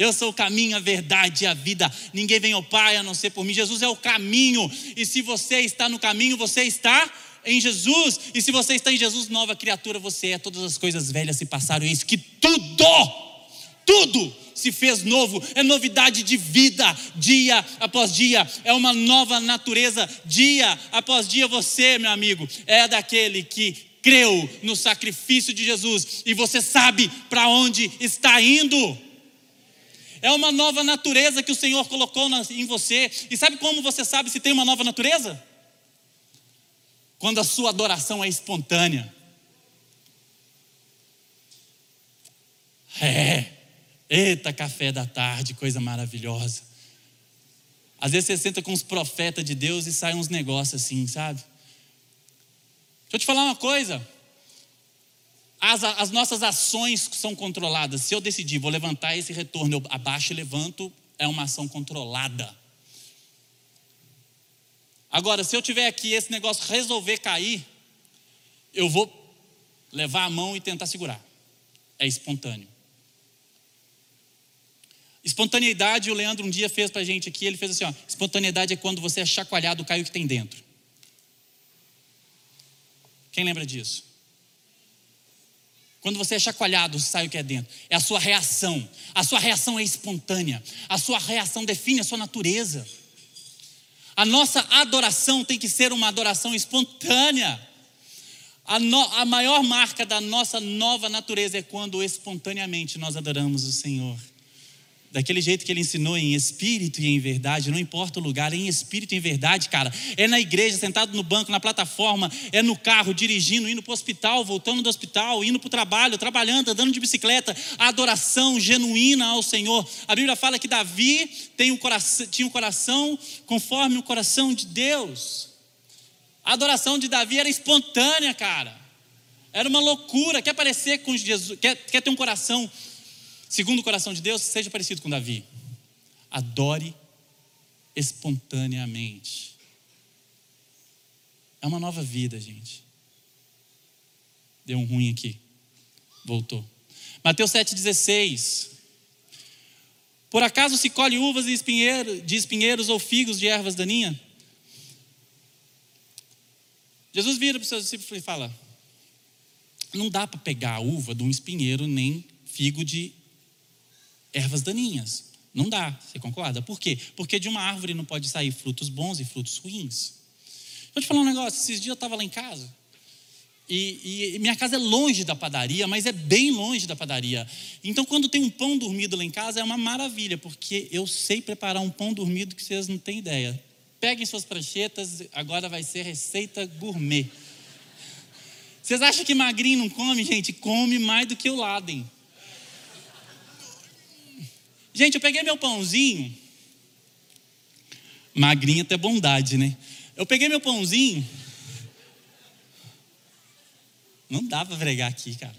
Eu sou o caminho, a verdade e a vida. Ninguém vem ao Pai a não ser por mim. Jesus é o caminho. E se você está no caminho, você está em Jesus. E se você está em Jesus, nova criatura você é. Todas as coisas velhas se passaram. E isso que tudo, tudo se fez novo, é novidade de vida, dia após dia, é uma nova natureza, dia após dia. Você, meu amigo, é daquele que creu no sacrifício de Jesus e você sabe para onde está indo. É uma nova natureza que o Senhor colocou em você. E sabe como você sabe se tem uma nova natureza? quando a sua adoração é espontânea. É, eita café da tarde, coisa maravilhosa. Às vezes você senta com os profetas de Deus e sai uns negócios assim, sabe? Deixa eu te falar uma coisa. As, as, nossas ações são controladas. Se eu decidir, vou levantar esse retorno, eu abaixo e levanto, é uma ação controlada. Agora, se eu tiver aqui esse negócio resolver cair, eu vou levar a mão e tentar segurar. É espontâneo. Espontaneidade, o Leandro um dia fez para a gente aqui, ele fez assim: ó, espontaneidade é quando você é chacoalhado, cai o que tem dentro. Quem lembra disso? Quando você é chacoalhado, sai o que é dentro. É a sua reação. A sua reação é espontânea. A sua reação define a sua natureza. A nossa adoração tem que ser uma adoração espontânea. A, no, a maior marca da nossa nova natureza é quando espontaneamente nós adoramos o Senhor daquele jeito que ele ensinou em espírito e em verdade, não importa o lugar, em espírito e em verdade, cara. É na igreja, sentado no banco, na plataforma, é no carro, dirigindo, indo para o hospital, voltando do hospital, indo para o trabalho, trabalhando, andando de bicicleta. A adoração genuína ao Senhor. A Bíblia fala que Davi tem um coração, tinha um coração conforme o coração de Deus. A adoração de Davi era espontânea, cara. Era uma loucura. Quer parecer com Jesus, quer, quer ter um coração segundo o coração de Deus, seja parecido com Davi. Adore espontaneamente. É uma nova vida, gente. Deu um ruim aqui. Voltou. Mateus 7,16. Por acaso se colhe uvas de, de espinheiros ou figos de ervas daninhas? Jesus vira para os seus discípulos e fala: Não dá para pegar a uva de um espinheiro nem figo de ervas daninhas. Não dá, você concorda? Por quê? Porque de uma árvore não pode sair frutos bons e frutos ruins. Eu te falar um negócio, esses dias eu estava lá em casa. E, e, minha casa é longe da padaria, mas é bem longe da padaria. Então, quando tem um pão dormido lá em casa, é uma maravilha, porque eu sei preparar um pão dormido que vocês não têm ideia. Peguem suas pranchetas, agora vai ser receita gourmet. Vocês acham que magrinho não come, gente? Come mais do que o Laden. Gente, eu peguei meu pãozinho. Magrinha até bondade, né? Eu peguei meu pãozinho. Não dá para pregar aqui, cara.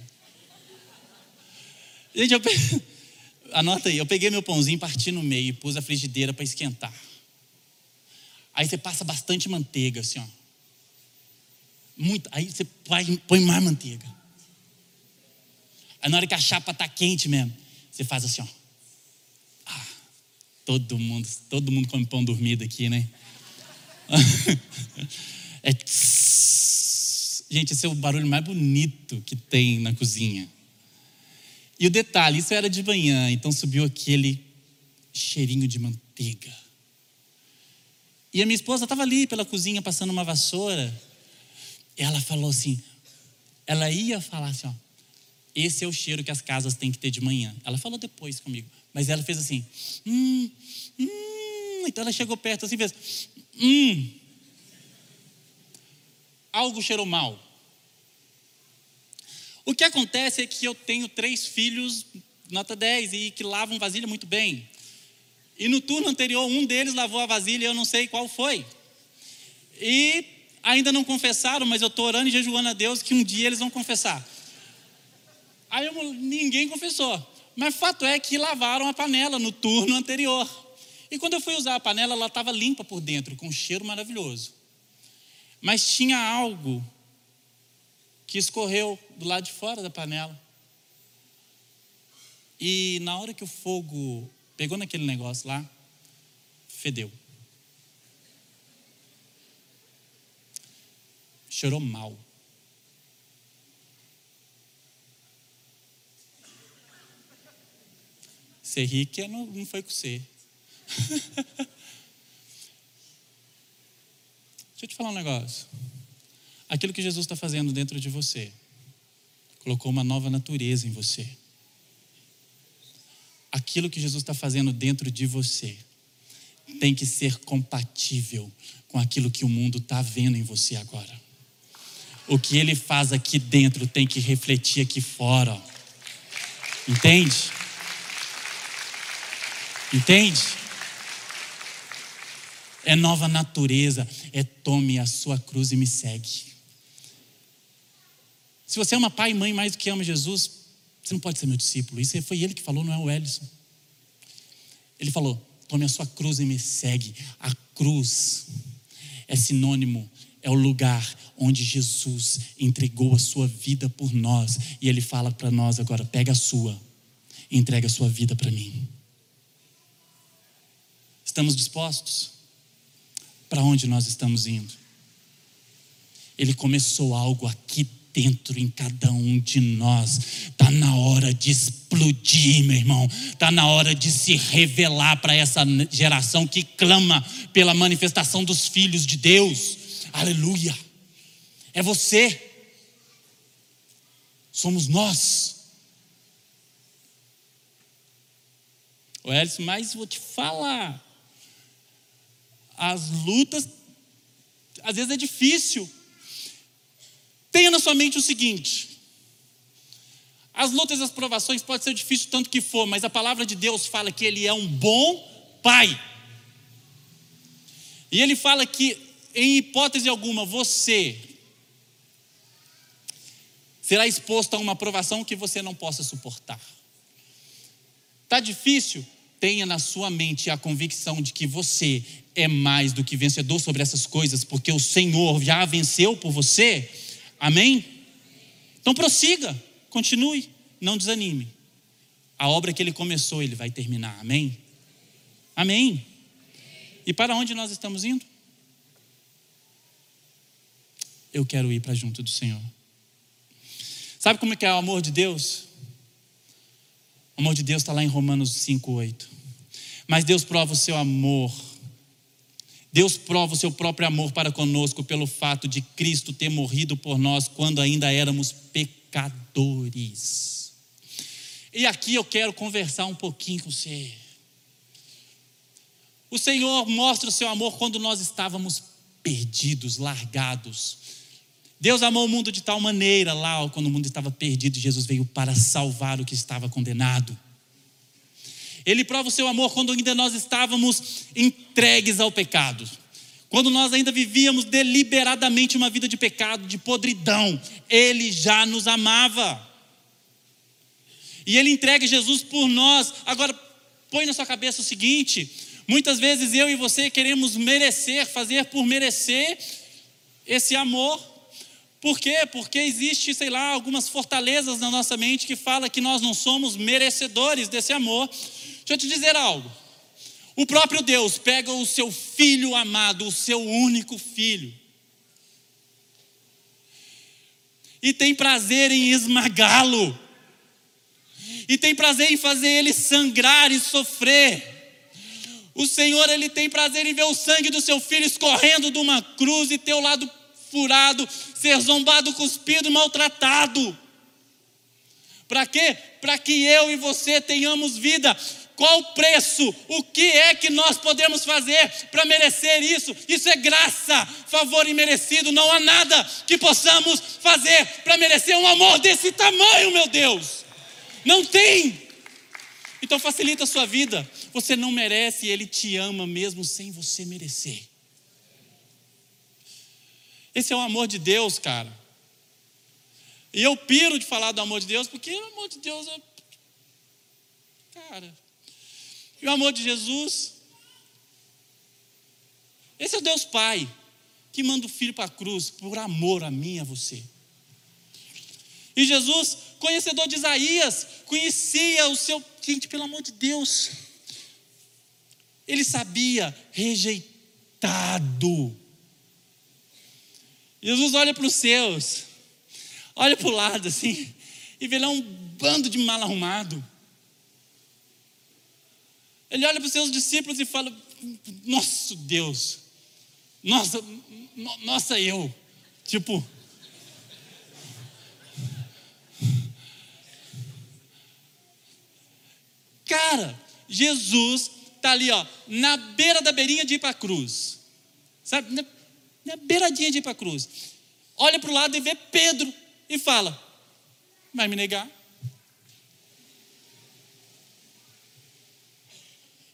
Gente, eu peguei... anota aí, eu peguei meu pãozinho, parti no meio pus a frigideira para esquentar. Aí você passa bastante manteiga, assim, ó. Muito, aí você põe mais manteiga. Aí na hora que a chapa tá quente mesmo, você faz assim, ó. Todo mundo, todo mundo come pão dormido aqui, né? é. Gente, esse é o barulho mais bonito que tem na cozinha. E o detalhe, isso era de manhã, então subiu aquele cheirinho de manteiga. E a minha esposa estava ali pela cozinha passando uma vassoura. Ela falou assim: ela ia falar assim, ó, esse é o cheiro que as casas têm que ter de manhã. Ela falou depois comigo. Mas ela fez assim, hum, hum. Então ela chegou perto assim e fez, hum. Algo cheirou mal. O que acontece é que eu tenho três filhos, nota 10, e que lavam vasilha muito bem. E no turno anterior, um deles lavou a vasilha, eu não sei qual foi. E ainda não confessaram, mas eu estou orando e jejuando a Deus que um dia eles vão confessar. Aí eu, ninguém confessou. Mas fato é que lavaram a panela no turno anterior. E quando eu fui usar a panela, ela estava limpa por dentro, com um cheiro maravilhoso. Mas tinha algo que escorreu do lado de fora da panela. E na hora que o fogo pegou naquele negócio lá, fedeu. Cheirou mal. Ser rico não, não foi com você. Deixa eu te falar um negócio. Aquilo que Jesus está fazendo dentro de você, colocou uma nova natureza em você. Aquilo que Jesus está fazendo dentro de você tem que ser compatível com aquilo que o mundo está vendo em você agora. o que ele faz aqui dentro tem que refletir aqui fora. Entende? Entende? É nova natureza, é tome a sua cruz e me segue. Se você ama pai e mãe mais do que ama Jesus, você não pode ser meu discípulo. Isso foi ele que falou, não é o Ellison. Ele falou: tome a sua cruz e me segue. A cruz é sinônimo, é o lugar onde Jesus entregou a sua vida por nós. E ele fala para nós agora: pega a sua e entrega a sua vida para mim. Estamos dispostos? Para onde nós estamos indo? Ele começou algo aqui dentro em cada um de nós. Está na hora de explodir, meu irmão. Está na hora de se revelar para essa geração que clama pela manifestação dos filhos de Deus. Aleluia. É você. Somos nós. O Elcio, mas vou te falar. As lutas, às vezes é difícil. Tenha na sua mente o seguinte: as lutas e as provações podem ser difíceis tanto que for, mas a palavra de Deus fala que Ele é um bom Pai. E Ele fala que, em hipótese alguma, você será exposto a uma provação que você não possa suportar. Está difícil? Tenha na sua mente a convicção de que você é mais do que vencedor sobre essas coisas, porque o Senhor já venceu por você Amém? Então prossiga, continue, não desanime. A obra que ele começou, ele vai terminar. Amém? Amém. E para onde nós estamos indo? Eu quero ir para junto do Senhor. Sabe como é que é o amor de Deus? O amor de Deus está lá em Romanos 5,8. Mas Deus prova o seu amor Deus prova o seu próprio amor para conosco pelo fato de Cristo ter morrido por nós quando ainda éramos pecadores. E aqui eu quero conversar um pouquinho com você. O Senhor mostra o seu amor quando nós estávamos perdidos, largados. Deus amou o mundo de tal maneira lá, quando o mundo estava perdido, Jesus veio para salvar o que estava condenado. Ele prova o seu amor quando ainda nós estávamos entregues ao pecado. Quando nós ainda vivíamos deliberadamente uma vida de pecado, de podridão, Ele já nos amava. E Ele entrega Jesus por nós. Agora, põe na sua cabeça o seguinte: muitas vezes eu e você queremos merecer, fazer por merecer esse amor. Por quê? Porque existe, sei lá, algumas fortalezas na nossa mente que fala que nós não somos merecedores desse amor. Deixa eu te dizer algo. O próprio Deus pega o seu filho amado, o seu único filho, e tem prazer em esmagá-lo, e tem prazer em fazer ele sangrar e sofrer. O Senhor, ele tem prazer em ver o sangue do seu filho escorrendo de uma cruz e ter o lado furado, ser zombado, cuspido, maltratado. Para quê? Para que eu e você tenhamos vida. Qual o preço? O que é que nós podemos fazer para merecer isso? Isso é graça, favor imerecido. Não há nada que possamos fazer para merecer um amor desse tamanho, meu Deus. Não tem. Então facilita a sua vida. Você não merece Ele te ama mesmo sem você merecer. Esse é o amor de Deus, cara. E eu piro de falar do amor de Deus, porque o amor de Deus é. Cara, e o amor de Jesus? Esse é o Deus Pai, que manda o filho para a cruz por amor a mim e a você. E Jesus, conhecedor de Isaías, conhecia o seu. Gente, pelo amor de Deus. Ele sabia, rejeitado. Jesus olha para os seus, olha para o lado assim, e vê lá um bando de mal arrumado. Ele olha para os seus discípulos e fala: Nosso Deus, nossa, nossa eu. Tipo, cara, Jesus está ali, ó, na beira da beirinha de ir para a cruz, sabe, na, na beiradinha de ir para a cruz. olha para o lado e vê Pedro e fala: Vai me negar?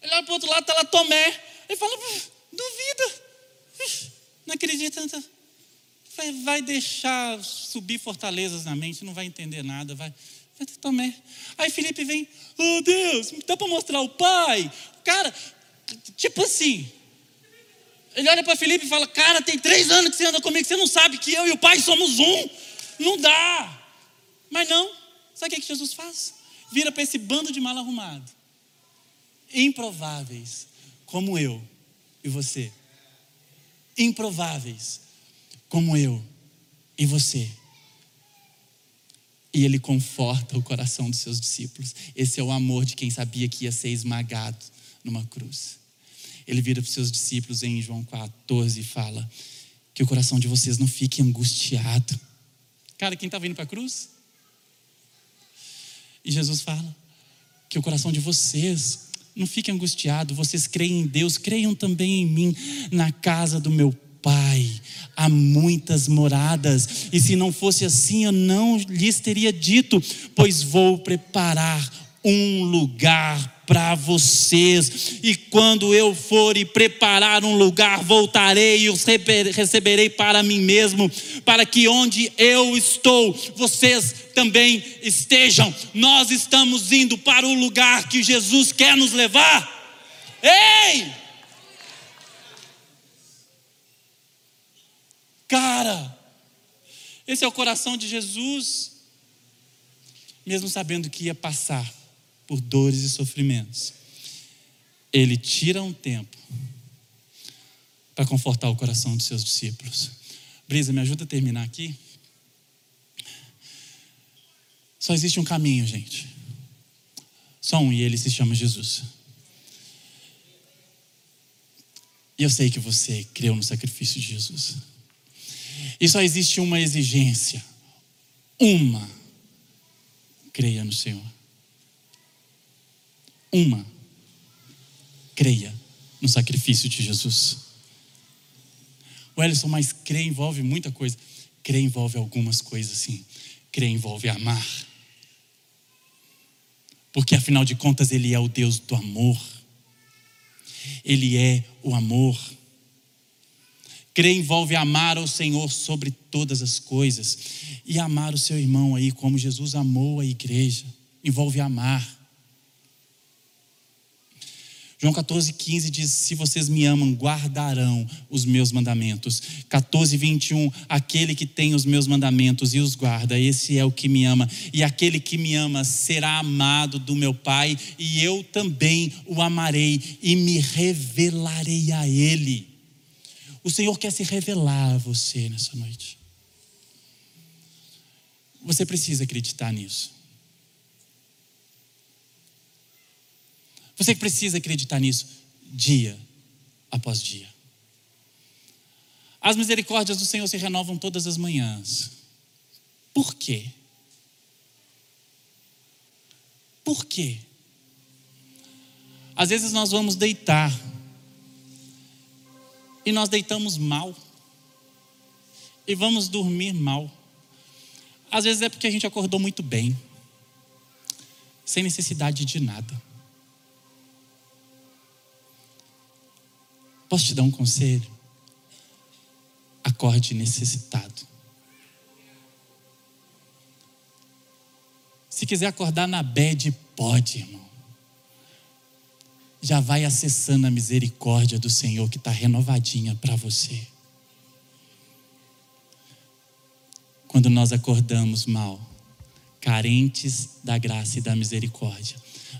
Ele olha para o outro lado, está lá Tomé. Ele fala: Duvida. Não acredita. Vai, vai deixar subir fortalezas na mente, não vai entender nada. Vai, vai Tomé. Aí Felipe vem: Oh Deus, dá para mostrar o Pai? Cara, tipo assim. Ele olha para Felipe e fala: Cara, tem três anos que você anda comigo, você não sabe que eu e o Pai somos um. Não dá. Mas não. Sabe o que Jesus faz? Vira para esse bando de mal arrumado. Improváveis, como eu e você. Improváveis, como eu e você. E ele conforta o coração dos seus discípulos. Esse é o amor de quem sabia que ia ser esmagado numa cruz. Ele vira para os seus discípulos em João 14 e fala: Que o coração de vocês não fique angustiado. Cara, quem está vindo para a cruz? E Jesus fala: Que o coração de vocês não fique angustiado, vocês creem em Deus, creiam também em mim, na casa do meu Pai há muitas moradas, e se não fosse assim, eu não lhes teria dito, pois vou preparar um lugar para vocês. E quando eu for e preparar um lugar, voltarei e os receberei para mim mesmo, para que onde eu estou, vocês também estejam. Nós estamos indo para o lugar que Jesus quer nos levar. Ei! Cara, esse é o coração de Jesus, mesmo sabendo que ia passar por dores e sofrimentos, ele tira um tempo para confortar o coração dos seus discípulos. Brisa, me ajuda a terminar aqui? Só existe um caminho, gente. Só um, e ele se chama Jesus. E eu sei que você creu no sacrifício de Jesus. E só existe uma exigência. Uma. Creia no Senhor. Uma. Creia no sacrifício de Jesus. O Ellison, mas crer envolve muita coisa. Crer envolve algumas coisas, sim. Crer envolve amar. Porque afinal de contas, Ele é o Deus do amor. Ele é o amor. Crer envolve amar o Senhor sobre todas as coisas e amar o seu irmão aí, como Jesus amou a igreja. Envolve amar. João 14, 15 diz: Se vocês me amam, guardarão os meus mandamentos. 14, 21, aquele que tem os meus mandamentos e os guarda, esse é o que me ama. E aquele que me ama será amado do meu Pai, e eu também o amarei e me revelarei a ele. O Senhor quer se revelar a você nessa noite. Você precisa acreditar nisso. Você precisa acreditar nisso dia após dia. As misericórdias do Senhor se renovam todas as manhãs. Por quê? Por quê? Às vezes nós vamos deitar e nós deitamos mal e vamos dormir mal. Às vezes é porque a gente acordou muito bem, sem necessidade de nada. Posso te dar um conselho? Acorde necessitado. Se quiser acordar na bed, pode, irmão. Já vai acessando a misericórdia do Senhor que está renovadinha para você. Quando nós acordamos mal, carentes da graça e da misericórdia,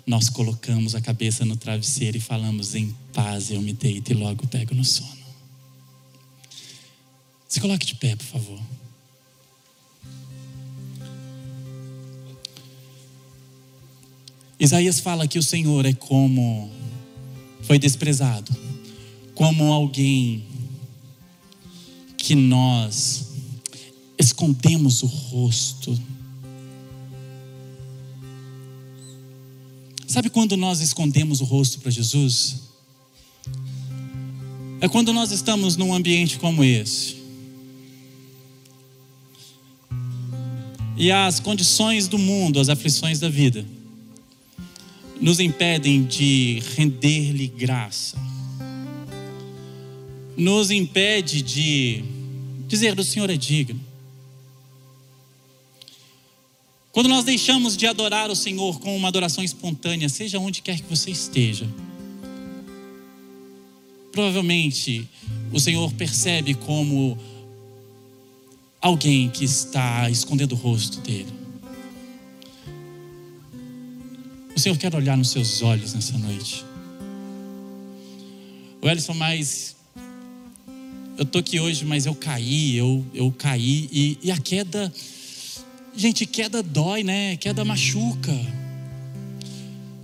nós colocamos a cabeça no travesseiro e falamos: em paz eu me deito e logo pego no sono. Se coloque de pé, por favor. Isaías fala que o Senhor é como foi desprezado, como alguém que nós escondemos o rosto Sabe quando nós escondemos o rosto para Jesus? É quando nós estamos num ambiente como esse. E as condições do mundo, as aflições da vida, nos impedem de render-lhe graça. Nos impede de dizer: O Senhor é digno. Quando nós deixamos de adorar o Senhor com uma adoração espontânea, seja onde quer que você esteja, provavelmente o Senhor percebe como alguém que está escondendo o rosto dele. O Senhor quer olhar nos seus olhos nessa noite. O Ellison, mas eu tô aqui hoje, mas eu caí, eu, eu caí e, e a queda Gente, queda dói, né? Queda machuca.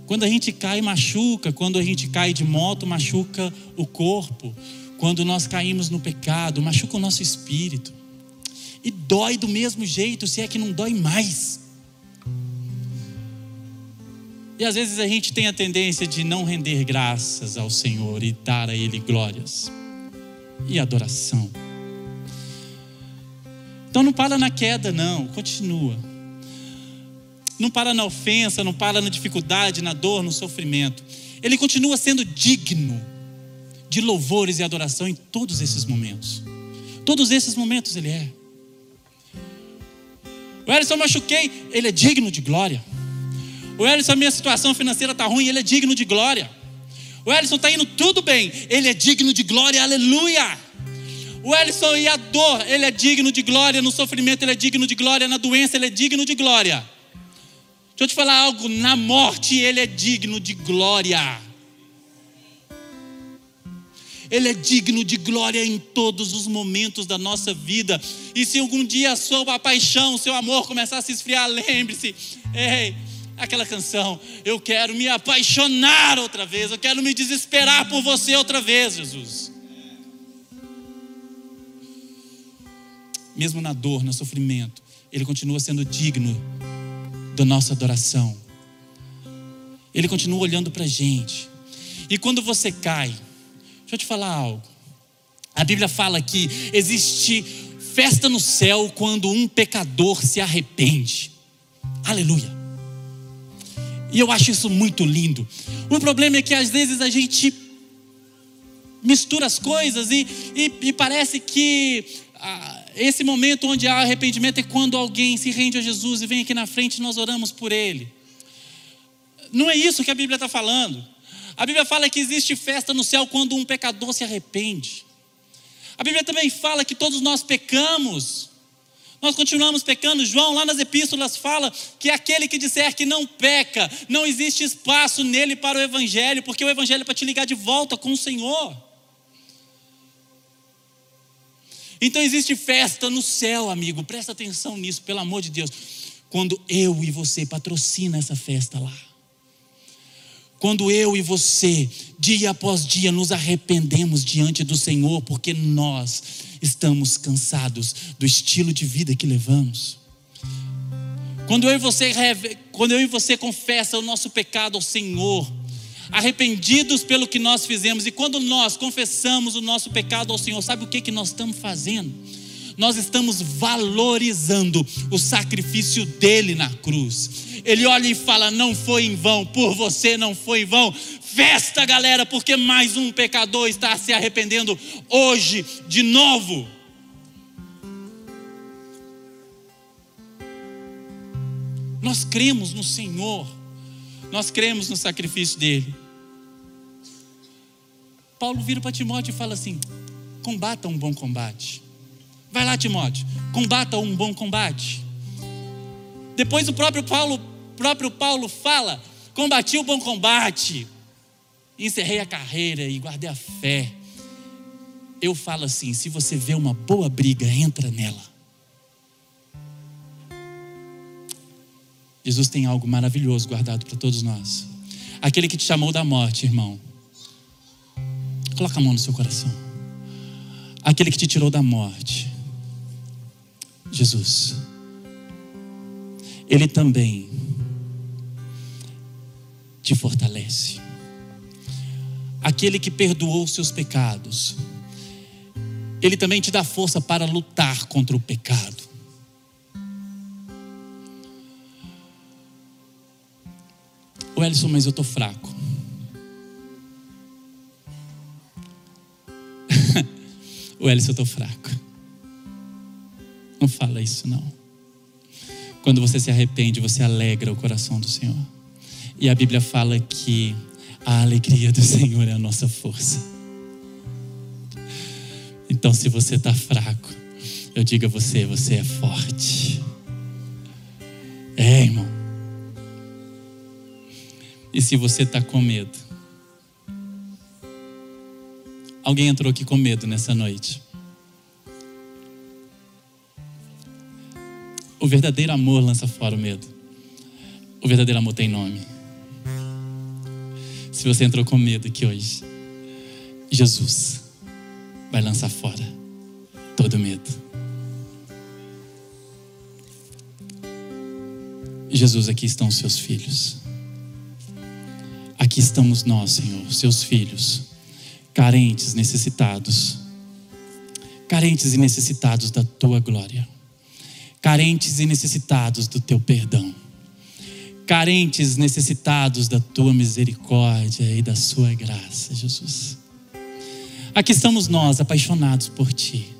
Quando a gente cai, machuca. Quando a gente cai de moto, machuca o corpo. Quando nós caímos no pecado, machuca o nosso espírito. E dói do mesmo jeito, se é que não dói mais. E às vezes a gente tem a tendência de não render graças ao Senhor e dar a Ele glórias e adoração. Então não para na queda, não, continua. Não para na ofensa, não para na dificuldade, na dor, no sofrimento. Ele continua sendo digno de louvores e adoração em todos esses momentos. Todos esses momentos ele é. O Ellison machuquei, ele é digno de glória. O Ellison, minha situação financeira está ruim, ele é digno de glória. O Ellison está indo tudo bem, ele é digno de glória, aleluia. O Ellison e a dor, ele é digno de glória. No sofrimento, ele é digno de glória. Na doença, ele é digno de glória. Deixa eu te falar algo: na morte, ele é digno de glória. Ele é digno de glória em todos os momentos da nossa vida. E se algum dia a sua paixão, o seu amor começar a se esfriar, lembre-se: ei, aquela canção, eu quero me apaixonar outra vez, eu quero me desesperar por você outra vez, Jesus. Mesmo na dor, no sofrimento, Ele continua sendo digno da nossa adoração. Ele continua olhando para a gente. E quando você cai, deixa eu te falar algo. A Bíblia fala que existe festa no céu quando um pecador se arrepende. Aleluia. E eu acho isso muito lindo. O problema é que às vezes a gente mistura as coisas e, e, e parece que esse momento onde há arrependimento é quando alguém se rende a Jesus e vem aqui na frente e nós oramos por ele. Não é isso que a Bíblia está falando. A Bíblia fala que existe festa no céu quando um pecador se arrepende. A Bíblia também fala que todos nós pecamos. Nós continuamos pecando. João, lá nas epístolas, fala que aquele que disser que não peca, não existe espaço nele para o Evangelho, porque o Evangelho é para te ligar de volta com o Senhor. Então existe festa no céu, amigo. Presta atenção nisso, pelo amor de Deus. Quando eu e você patrocina essa festa lá. Quando eu e você, dia após dia, nos arrependemos diante do Senhor, porque nós estamos cansados do estilo de vida que levamos. Quando eu e você, quando eu e você confessa o nosso pecado ao Senhor, arrependidos pelo que nós fizemos. E quando nós confessamos o nosso pecado ao Senhor, sabe o que, que nós estamos fazendo? Nós estamos valorizando o sacrifício dele na cruz. Ele olha e fala: Não foi em vão, por você não foi em vão. Festa, galera, porque mais um pecador está se arrependendo hoje de novo. Nós cremos no Senhor, nós cremos no sacrifício dele. Paulo vira para Timóteo e fala assim: combata um bom combate. Vai lá, Timóteo, combata um bom combate. Depois o próprio Paulo, próprio Paulo fala: combati o bom combate, encerrei a carreira e guardei a fé. Eu falo assim: se você vê uma boa briga, entra nela. Jesus tem algo maravilhoso guardado para todos nós. Aquele que te chamou da morte, irmão, Coloca a mão no seu coração. Aquele que te tirou da morte, Jesus. Ele também te fortalece. Aquele que perdoou seus pecados, Ele também te dá força para lutar contra o pecado. Ellison, mas eu estou fraco. o eu estou fraco. Não fala isso, não. Quando você se arrepende, você alegra o coração do Senhor. E a Bíblia fala que a alegria do Senhor é a nossa força. Então, se você está fraco, eu digo a você: você é forte. É, irmão. Se você está com medo? Alguém entrou aqui com medo nessa noite? O verdadeiro amor lança fora o medo. O verdadeiro amor tem nome. Se você entrou com medo aqui hoje, Jesus vai lançar fora todo medo. Jesus, aqui estão os seus filhos. Aqui estamos nós, Senhor, seus filhos, carentes, necessitados, carentes e necessitados da tua glória, carentes e necessitados do teu perdão, carentes, necessitados da tua misericórdia e da sua graça, Jesus. Aqui estamos nós, apaixonados por ti,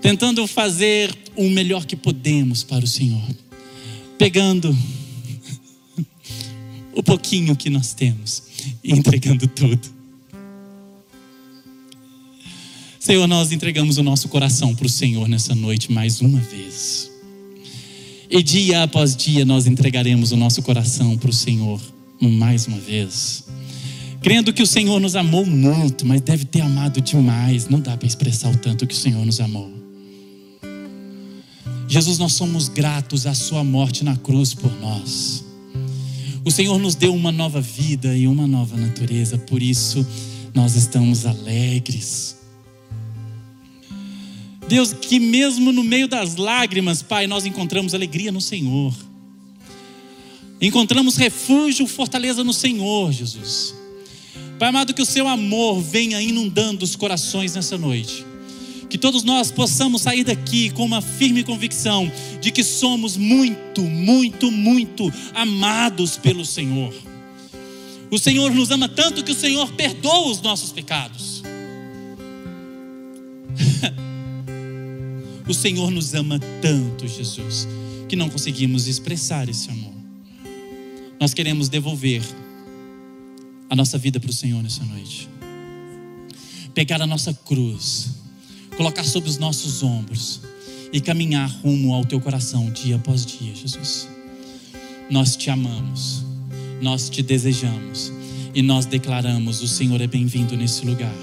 tentando fazer o melhor que podemos para o Senhor, pegando o pouquinho que nós temos e entregando tudo. Senhor, nós entregamos o nosso coração para o Senhor nessa noite mais uma vez. E dia após dia nós entregaremos o nosso coração para o Senhor mais uma vez. Crendo que o Senhor nos amou muito, mas deve ter amado demais. Não dá para expressar o tanto que o Senhor nos amou. Jesus, nós somos gratos à Sua morte na cruz por nós. O Senhor nos deu uma nova vida e uma nova natureza, por isso nós estamos alegres. Deus, que mesmo no meio das lágrimas, Pai, nós encontramos alegria no Senhor. Encontramos refúgio, fortaleza no Senhor, Jesus. Pai amado, que o seu amor venha inundando os corações nessa noite. Que todos nós possamos sair daqui com uma firme convicção de que somos muito, muito, muito amados pelo Senhor. O Senhor nos ama tanto que o Senhor perdoa os nossos pecados. o Senhor nos ama tanto, Jesus, que não conseguimos expressar esse amor. Nós queremos devolver a nossa vida para o Senhor nessa noite. Pegar a nossa cruz colocar sobre os nossos ombros e caminhar rumo ao teu coração dia após dia, Jesus. Nós te amamos, nós te desejamos e nós declaramos: o Senhor é bem-vindo nesse lugar.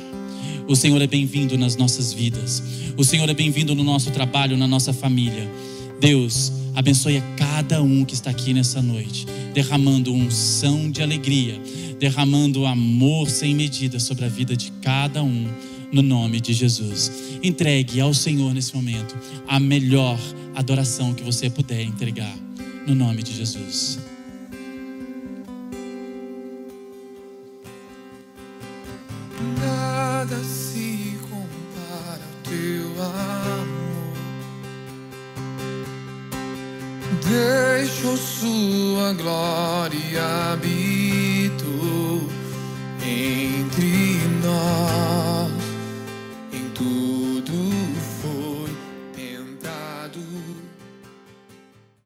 O Senhor é bem-vindo nas nossas vidas. O Senhor é bem-vindo no nosso trabalho, na nossa família. Deus, abençoe a cada um que está aqui nessa noite, derramando unção de alegria, derramando amor sem medida sobre a vida de cada um no nome de Jesus. Entregue ao Senhor nesse momento a melhor adoração que você puder entregar, no nome de Jesus. Nada se compara ao teu amor. Deixou sua glória habitou entre nós.